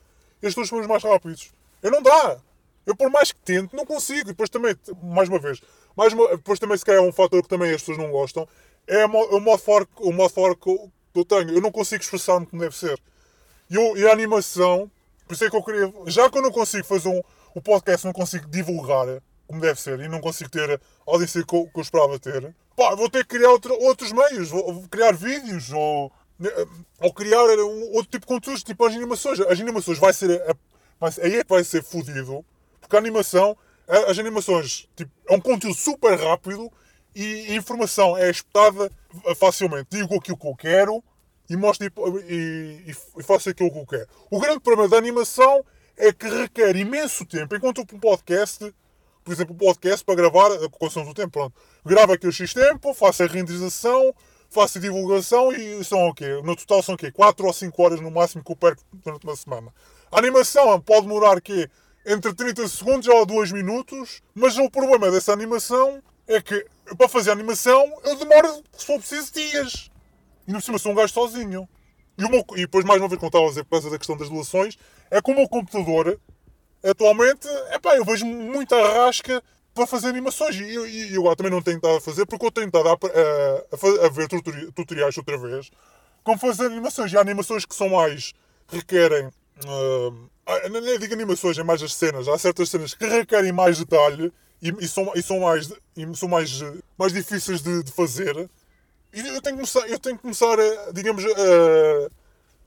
Estes dois foram os mais rápidos. Eu não dá. Eu, por mais que tente, não consigo. E depois também, mais uma vez, mais uma, depois também se calhar é um fator que também as pessoas não gostam, é o modo fora, o modo fora que eu tenho. Eu não consigo expressar-me como deve ser. E, a animação, por isso é que eu queria. Já que eu não consigo fazer um, o podcast, não consigo divulgar como deve ser e não consigo ter a audiência que eu, que eu esperava ter, pá, vou ter que criar outro, outros meios. Vou criar vídeos ou Ao criar um outro tipo de conteúdos, tipo as animações. As animações vai ser. A, aí é que vai ser fodido. Porque a animação, as animações, tipo, é um conteúdo super rápido e a informação é espetada facilmente. Digo aquilo que eu quero e mostro e, e, e faço aquilo que eu quero. O grande problema da animação é que requer imenso tempo. Enquanto um podcast, por exemplo, um podcast para gravar, consome o tempo, pronto. Grava aqui o X tempo, faço a renderização, faço a divulgação e são o quê? No total são o quê? 4 ou 5 horas no máximo que eu perco durante uma semana. A animação pode demorar quê? Entre 30 segundos ou 2 minutos, mas o problema dessa animação é que para fazer a animação eu demoro, se for preciso, dias. E no cima sou um gajo sozinho. E, meu, e depois, mais uma vez, como estava a dizer, por causa da questão das doações, é como o computador, atualmente, é pá, eu vejo muita rasca para fazer animações. E eu, eu também não tenho estado a fazer, porque eu tenho estado a, a, a, ver tutoriais outra vez, como fazer animações. E há animações que são mais. requerem. Uh, nem digo animações, é mais as cenas. Há certas cenas que requerem mais detalhe e, e, são, e são, mais, e são mais, mais difíceis de, de fazer. E eu tenho que começar, eu tenho que começar a, digamos, a,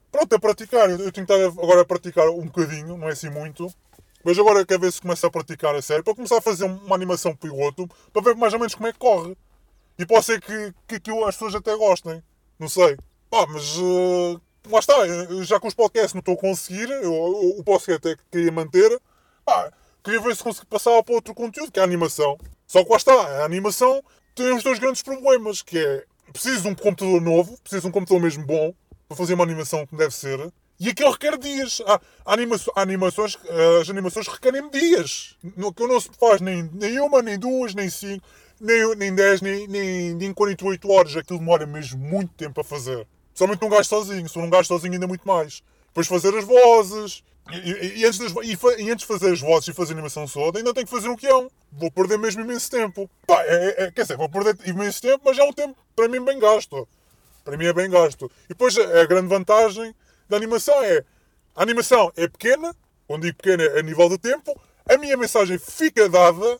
pronto, a praticar. Eu tenho que estar agora a praticar um bocadinho, não é assim muito. Mas agora quero ver se começa a praticar a sério, para começar a fazer uma animação piloto, para ver mais ou menos como é que corre. E pode ser que, que aquilo as pessoas até gostem. Não sei. Pá, mas uh, lá está. Já com os podcasts não estou a conseguir. Eu, eu, o podcast até queria manter. Pá, queria ver se consigo passar para outro conteúdo, que é a animação. Só que lá está. A animação tem os dois grandes problemas, que é preciso de um computador novo, preciso de um computador mesmo bom, para fazer uma animação como deve ser. E aquilo requer dias. Há, animações, animações, eh, as animações requerem dias. No, que não se faz nem, nem uma, nem duas, nem cinco, nem, nem dez, nem, nem, nem 48 horas. Aquilo demora mesmo muito tempo a fazer. Principalmente num gajo sozinho. Se for um gajo sozinho, ainda muito mais. Depois fazer as vozes. E, e, antes das, e, e, antes de fazer as vozes e fazer a animação toda, ainda tenho que fazer um guião. Vou perder mesmo imenso tempo. Pá, é, é, quer dizer, vou perder imenso tempo, mas é um tempo para mim bem gasto. Para mim é bem gasto. E depois a, a grande vantagem da animação é a animação é pequena, quando digo pequena é a nível de tempo, a minha mensagem fica dada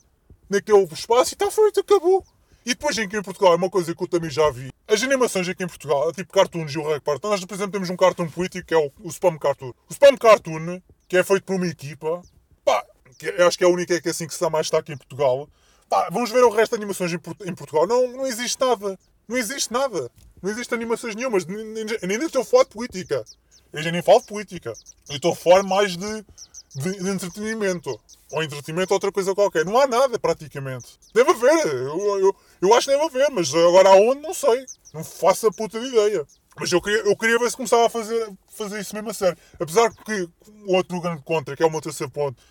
naquele espaço e está feito, acabou. E depois aqui em Portugal, é uma coisa que eu também já vi. As animações aqui em Portugal, tipo cartoons e o Reg Part. Nós, por exemplo, temos um cartoon político que é o, o Spam Cartoon. O Spam Cartoon, que é feito por uma equipa, pá, que é, acho que é a única que é assim que se mais está aqui em Portugal. Pá, vamos ver o resto de animações em, em Portugal. Não, não existe nada. Não existe nada. Não existe animações nenhumas. Nem, nem, nem estou a falar de política. Eu já nem falo de política. Eu estou a falar mais de, de, de, entretenimento. Ou entretenimento ou outra coisa qualquer. Não há nada, praticamente. Deve haver. Eu, eu, eu acho que deve haver, mas agora aonde, não sei. Não faço a puta de ideia. Mas eu queria, eu queria ver se começava a fazer, fazer isso mesmo a sério. Apesar que o outro grande contra, que é o meu terceiro ponto,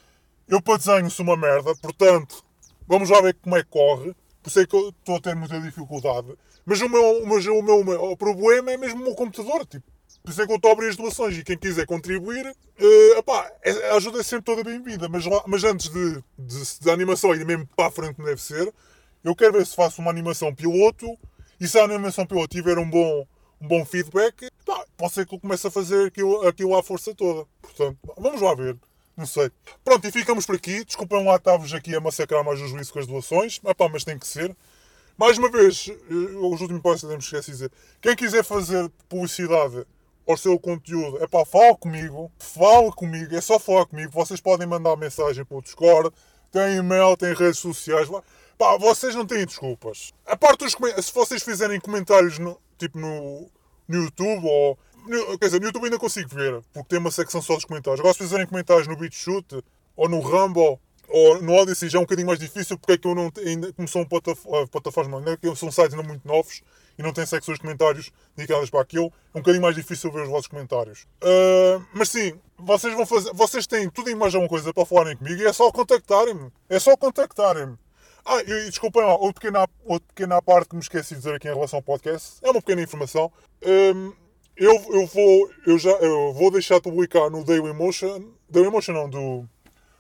eu para desenho sou uma merda, portanto, vamos lá ver como é que corre. Por isso é que eu estou a ter muita dificuldade. Mas o meu, meu, o meu, o meu o problema é mesmo o meu computador. Tipo, por isso é que eu estou a abrir as doações e quem quiser contribuir, uh, epá, é, a ajuda é sempre toda bem-vinda. Mas, mas antes de, de, de animação ir mesmo para a frente como deve ser, eu quero ver se faço uma animação piloto e se a animação piloto tiver um bom, um bom feedback, pá, pode ser que eu comece a fazer aquilo, aquilo à força toda. Portanto, vamos lá ver. Não sei. Pronto, e ficamos por aqui. Desculpem lá estar-vos aqui a massacrar mais o juízo com as doações. Epá, mas tem que ser. Mais uma vez, eh, os últimos pontos que esqueci de dizer. Quem quiser fazer publicidade ao seu conteúdo, é pá, fala comigo, fala comigo, é só falar comigo. Vocês podem mandar mensagem para o Discord, tem e-mail, tem redes sociais. Pá, vocês não têm desculpas. A parte dos se vocês fizerem comentários no, tipo no, no YouTube ou. No, quer dizer, no YouTube ainda consigo ver, porque tem uma secção só dos comentários. Agora, se fizerem comentários no BitChute ou no Rumble ou no Odyssey já é um bocadinho mais difícil porque é que eu não ainda como são plataformas, não é que são sites ainda muito novos e não têm secções de comentários dedicadas para aquilo, é um bocadinho mais difícil ver os vossos comentários. Uh, mas sim, vocês vão fazer, vocês têm tudo e mais alguma coisa para falarem comigo e é só contactarem-me. É só contactarem-me. Ah, e desculpem lá, outra pequena, outra pequena parte que me esqueci de dizer aqui em relação ao podcast, é uma pequena informação. Um, eu, eu, vou, eu, já, eu vou deixar de publicar no Daily Motion, Daily Motion não, do,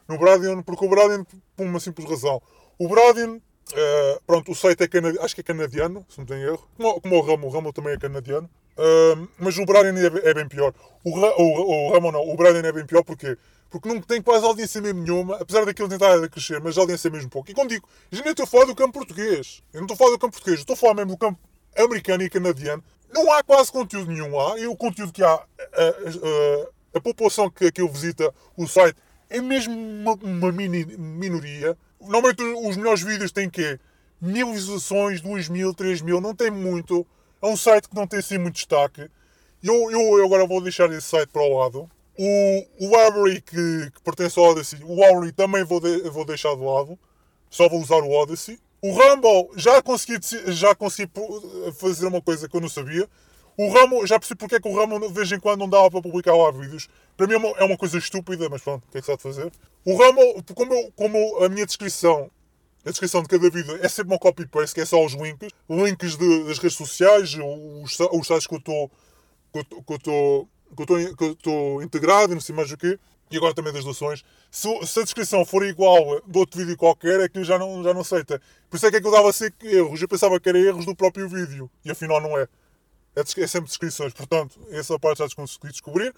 no Bradian, porque o Bradian, por uma simples razão, o Bradian Uh, pronto, o site é canadiano, acho que é canadiano, se não tenho erro. Como, como o Ramo, o Ramo também é canadiano. Uh, mas o Brian é, é, bem pior. O, o, o Ramo não, o Brian é bem pior porque porque não tem quase audiência mesmo nenhuma, apesar daquilo tentar a crescer, mas a audiência é mesmo pouco. E quando digo, já nem estou a falar do campo português. Eu não estou a falar do campo português, estou a falar mesmo do campo americano e canadiano. não há quase conteúdo nenhum lá. E o conteúdo que há, a, a, a população que aquilo visita o site é mesmo uma, uma mini, minoria. Normalmente os melhores vídeos têm quê? Mil visualizações, duas mil, três mil, não tem muito. É um site que não tem assim muito destaque. Eu, eu, eu agora vou deixar esse site para o lado. O, o Avery, que, que pertence ao Odyssey, o Avery também vou, de, vou deixar de lado. Só vou usar o Odyssey. O Rumble, já consegui, já consegui fazer uma coisa que eu não sabia. O Rumble, já percebi porque é que o Rumble de vez em quando não dava para publicar lá vídeos. Para mim é uma, é uma coisa estúpida, mas pronto, o que é que se há de fazer? O Rumble, como, eu, como a minha descrição, a descrição de cada vídeo é sempre uma copy-paste, que é só os links. Links de, das redes sociais, os, os sites que eu estou que eu que eu integrado e não sei mais o quê. E agora também das doações. Se, se, a descrição for igual de outro vídeo qualquer, é que já não, já não aceita. Por isso é que aquilo dava ser erros. Eu pensava que era erros do próprio vídeo. E afinal não é. É, é sempre descrições. Portanto, essa parte já consegui descobrir.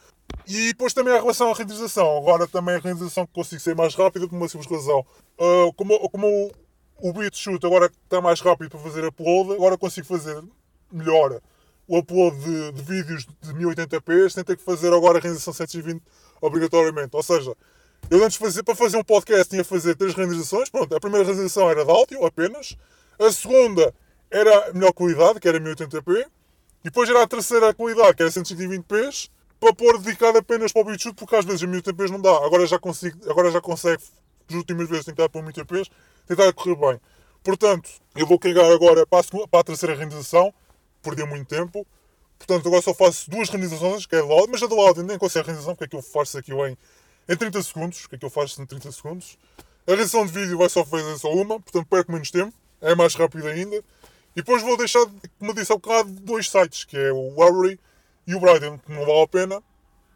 E depois também a relação à renderização. Agora também a renderização que consigo ser mais rápida por uma simples razão. Uh, como como o, o BitChute agora está mais rápido para fazer upload, agora consigo fazer melhor o upload de, de vídeos de 1080p sem ter que fazer agora a renderização 720 obrigatoriamente. Ou seja, eu antes fazia, para fazer um podcast tinha que fazer três renderizações. Pronto, a primeira renderização era de áudio apenas. A segunda era melhor qualidade, que era 1080p. E depois era a terceira qualidade, que era 120p, para pôr dedicado apenas para o BitChute, porque às vezes a 1080p não dá. Agora já consigo, agora já consegue, as últimas vezes tentar para 1080p, tentar correr bem. Portanto, eu vou carregar agora para a, para a terceira renderização, perdi muito tempo. Portanto, agora só faço duas renderizações, que é de áudio, mas a de áudio nem consigo a renderização, porque é que eu faço aqui em, em 30 segundos, que é que eu faço em 30 segundos. A rendição de vídeo vai só fazer só uma, portanto perco menos tempo, é mais rápido ainda. E depois vou deixar, como disse há bocado, dois sites, que é o Worry e o Bryden, que não vale a pena.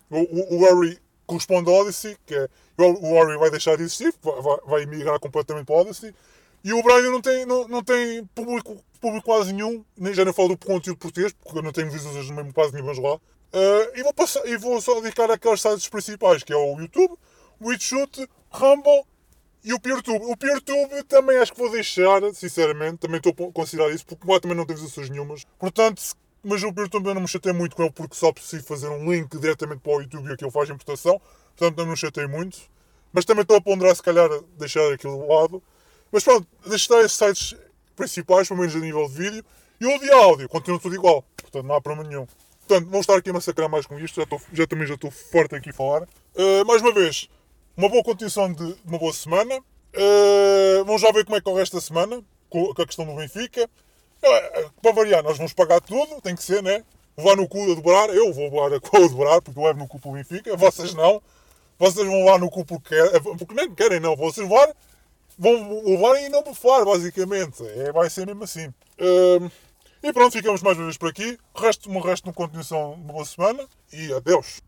O, o, o corresponde ao Odyssey, que é, o Worry vai deixar de existir, vai, vai migrar completamente para o Odyssey. E o Brian não tem, não, não tem público, público quase nenhum, nem já não falo do conteúdo português, porque eu não tenho visualizações mesmo quase nenhumas lá. Uh, e, vou passar, e vou só dedicar aqueles sites principais, que é o YouTube, o WeChute, Rumble e o PeerTube. O PeerTube também acho que vou deixar, sinceramente, também estou a considerar isso, porque lá também não tem visualizações nenhumas. Portanto, mas o PeerTube eu não me chatei muito com ele, porque só preciso fazer um link diretamente para o YouTube e aquilo faz importação. Portanto, não me chatei muito. Mas também estou a ponderar, se calhar, deixar aquilo de lado mas pronto, deixei esses sites principais, pelo menos a nível de vídeo. E o de áudio continua tudo igual. Portanto, não há problema nenhum. Portanto, vou estar aqui a massacrar mais com isto. Já, já também já estou forte aqui a falar. Uh, mais uma vez, uma boa continuação de uma boa semana. Uh, vamos já ver como é que corre esta semana. Com a questão do Benfica. Uh, para variar, nós vamos pagar tudo. Tem que ser, né? Levar no cu a dobrar. Eu vou levar com a dobrar, porque eu levo no cu para o Benfica. Vocês não. Vocês vão levar no cu porque, porque nem querem, não. Vocês vão vão levar e não bufar, basicamente. É, vai ser mesmo assim. Um, e pronto, ficamos mais uma vez por aqui. O resto, o resto de continuação de uma boa semana e adeus.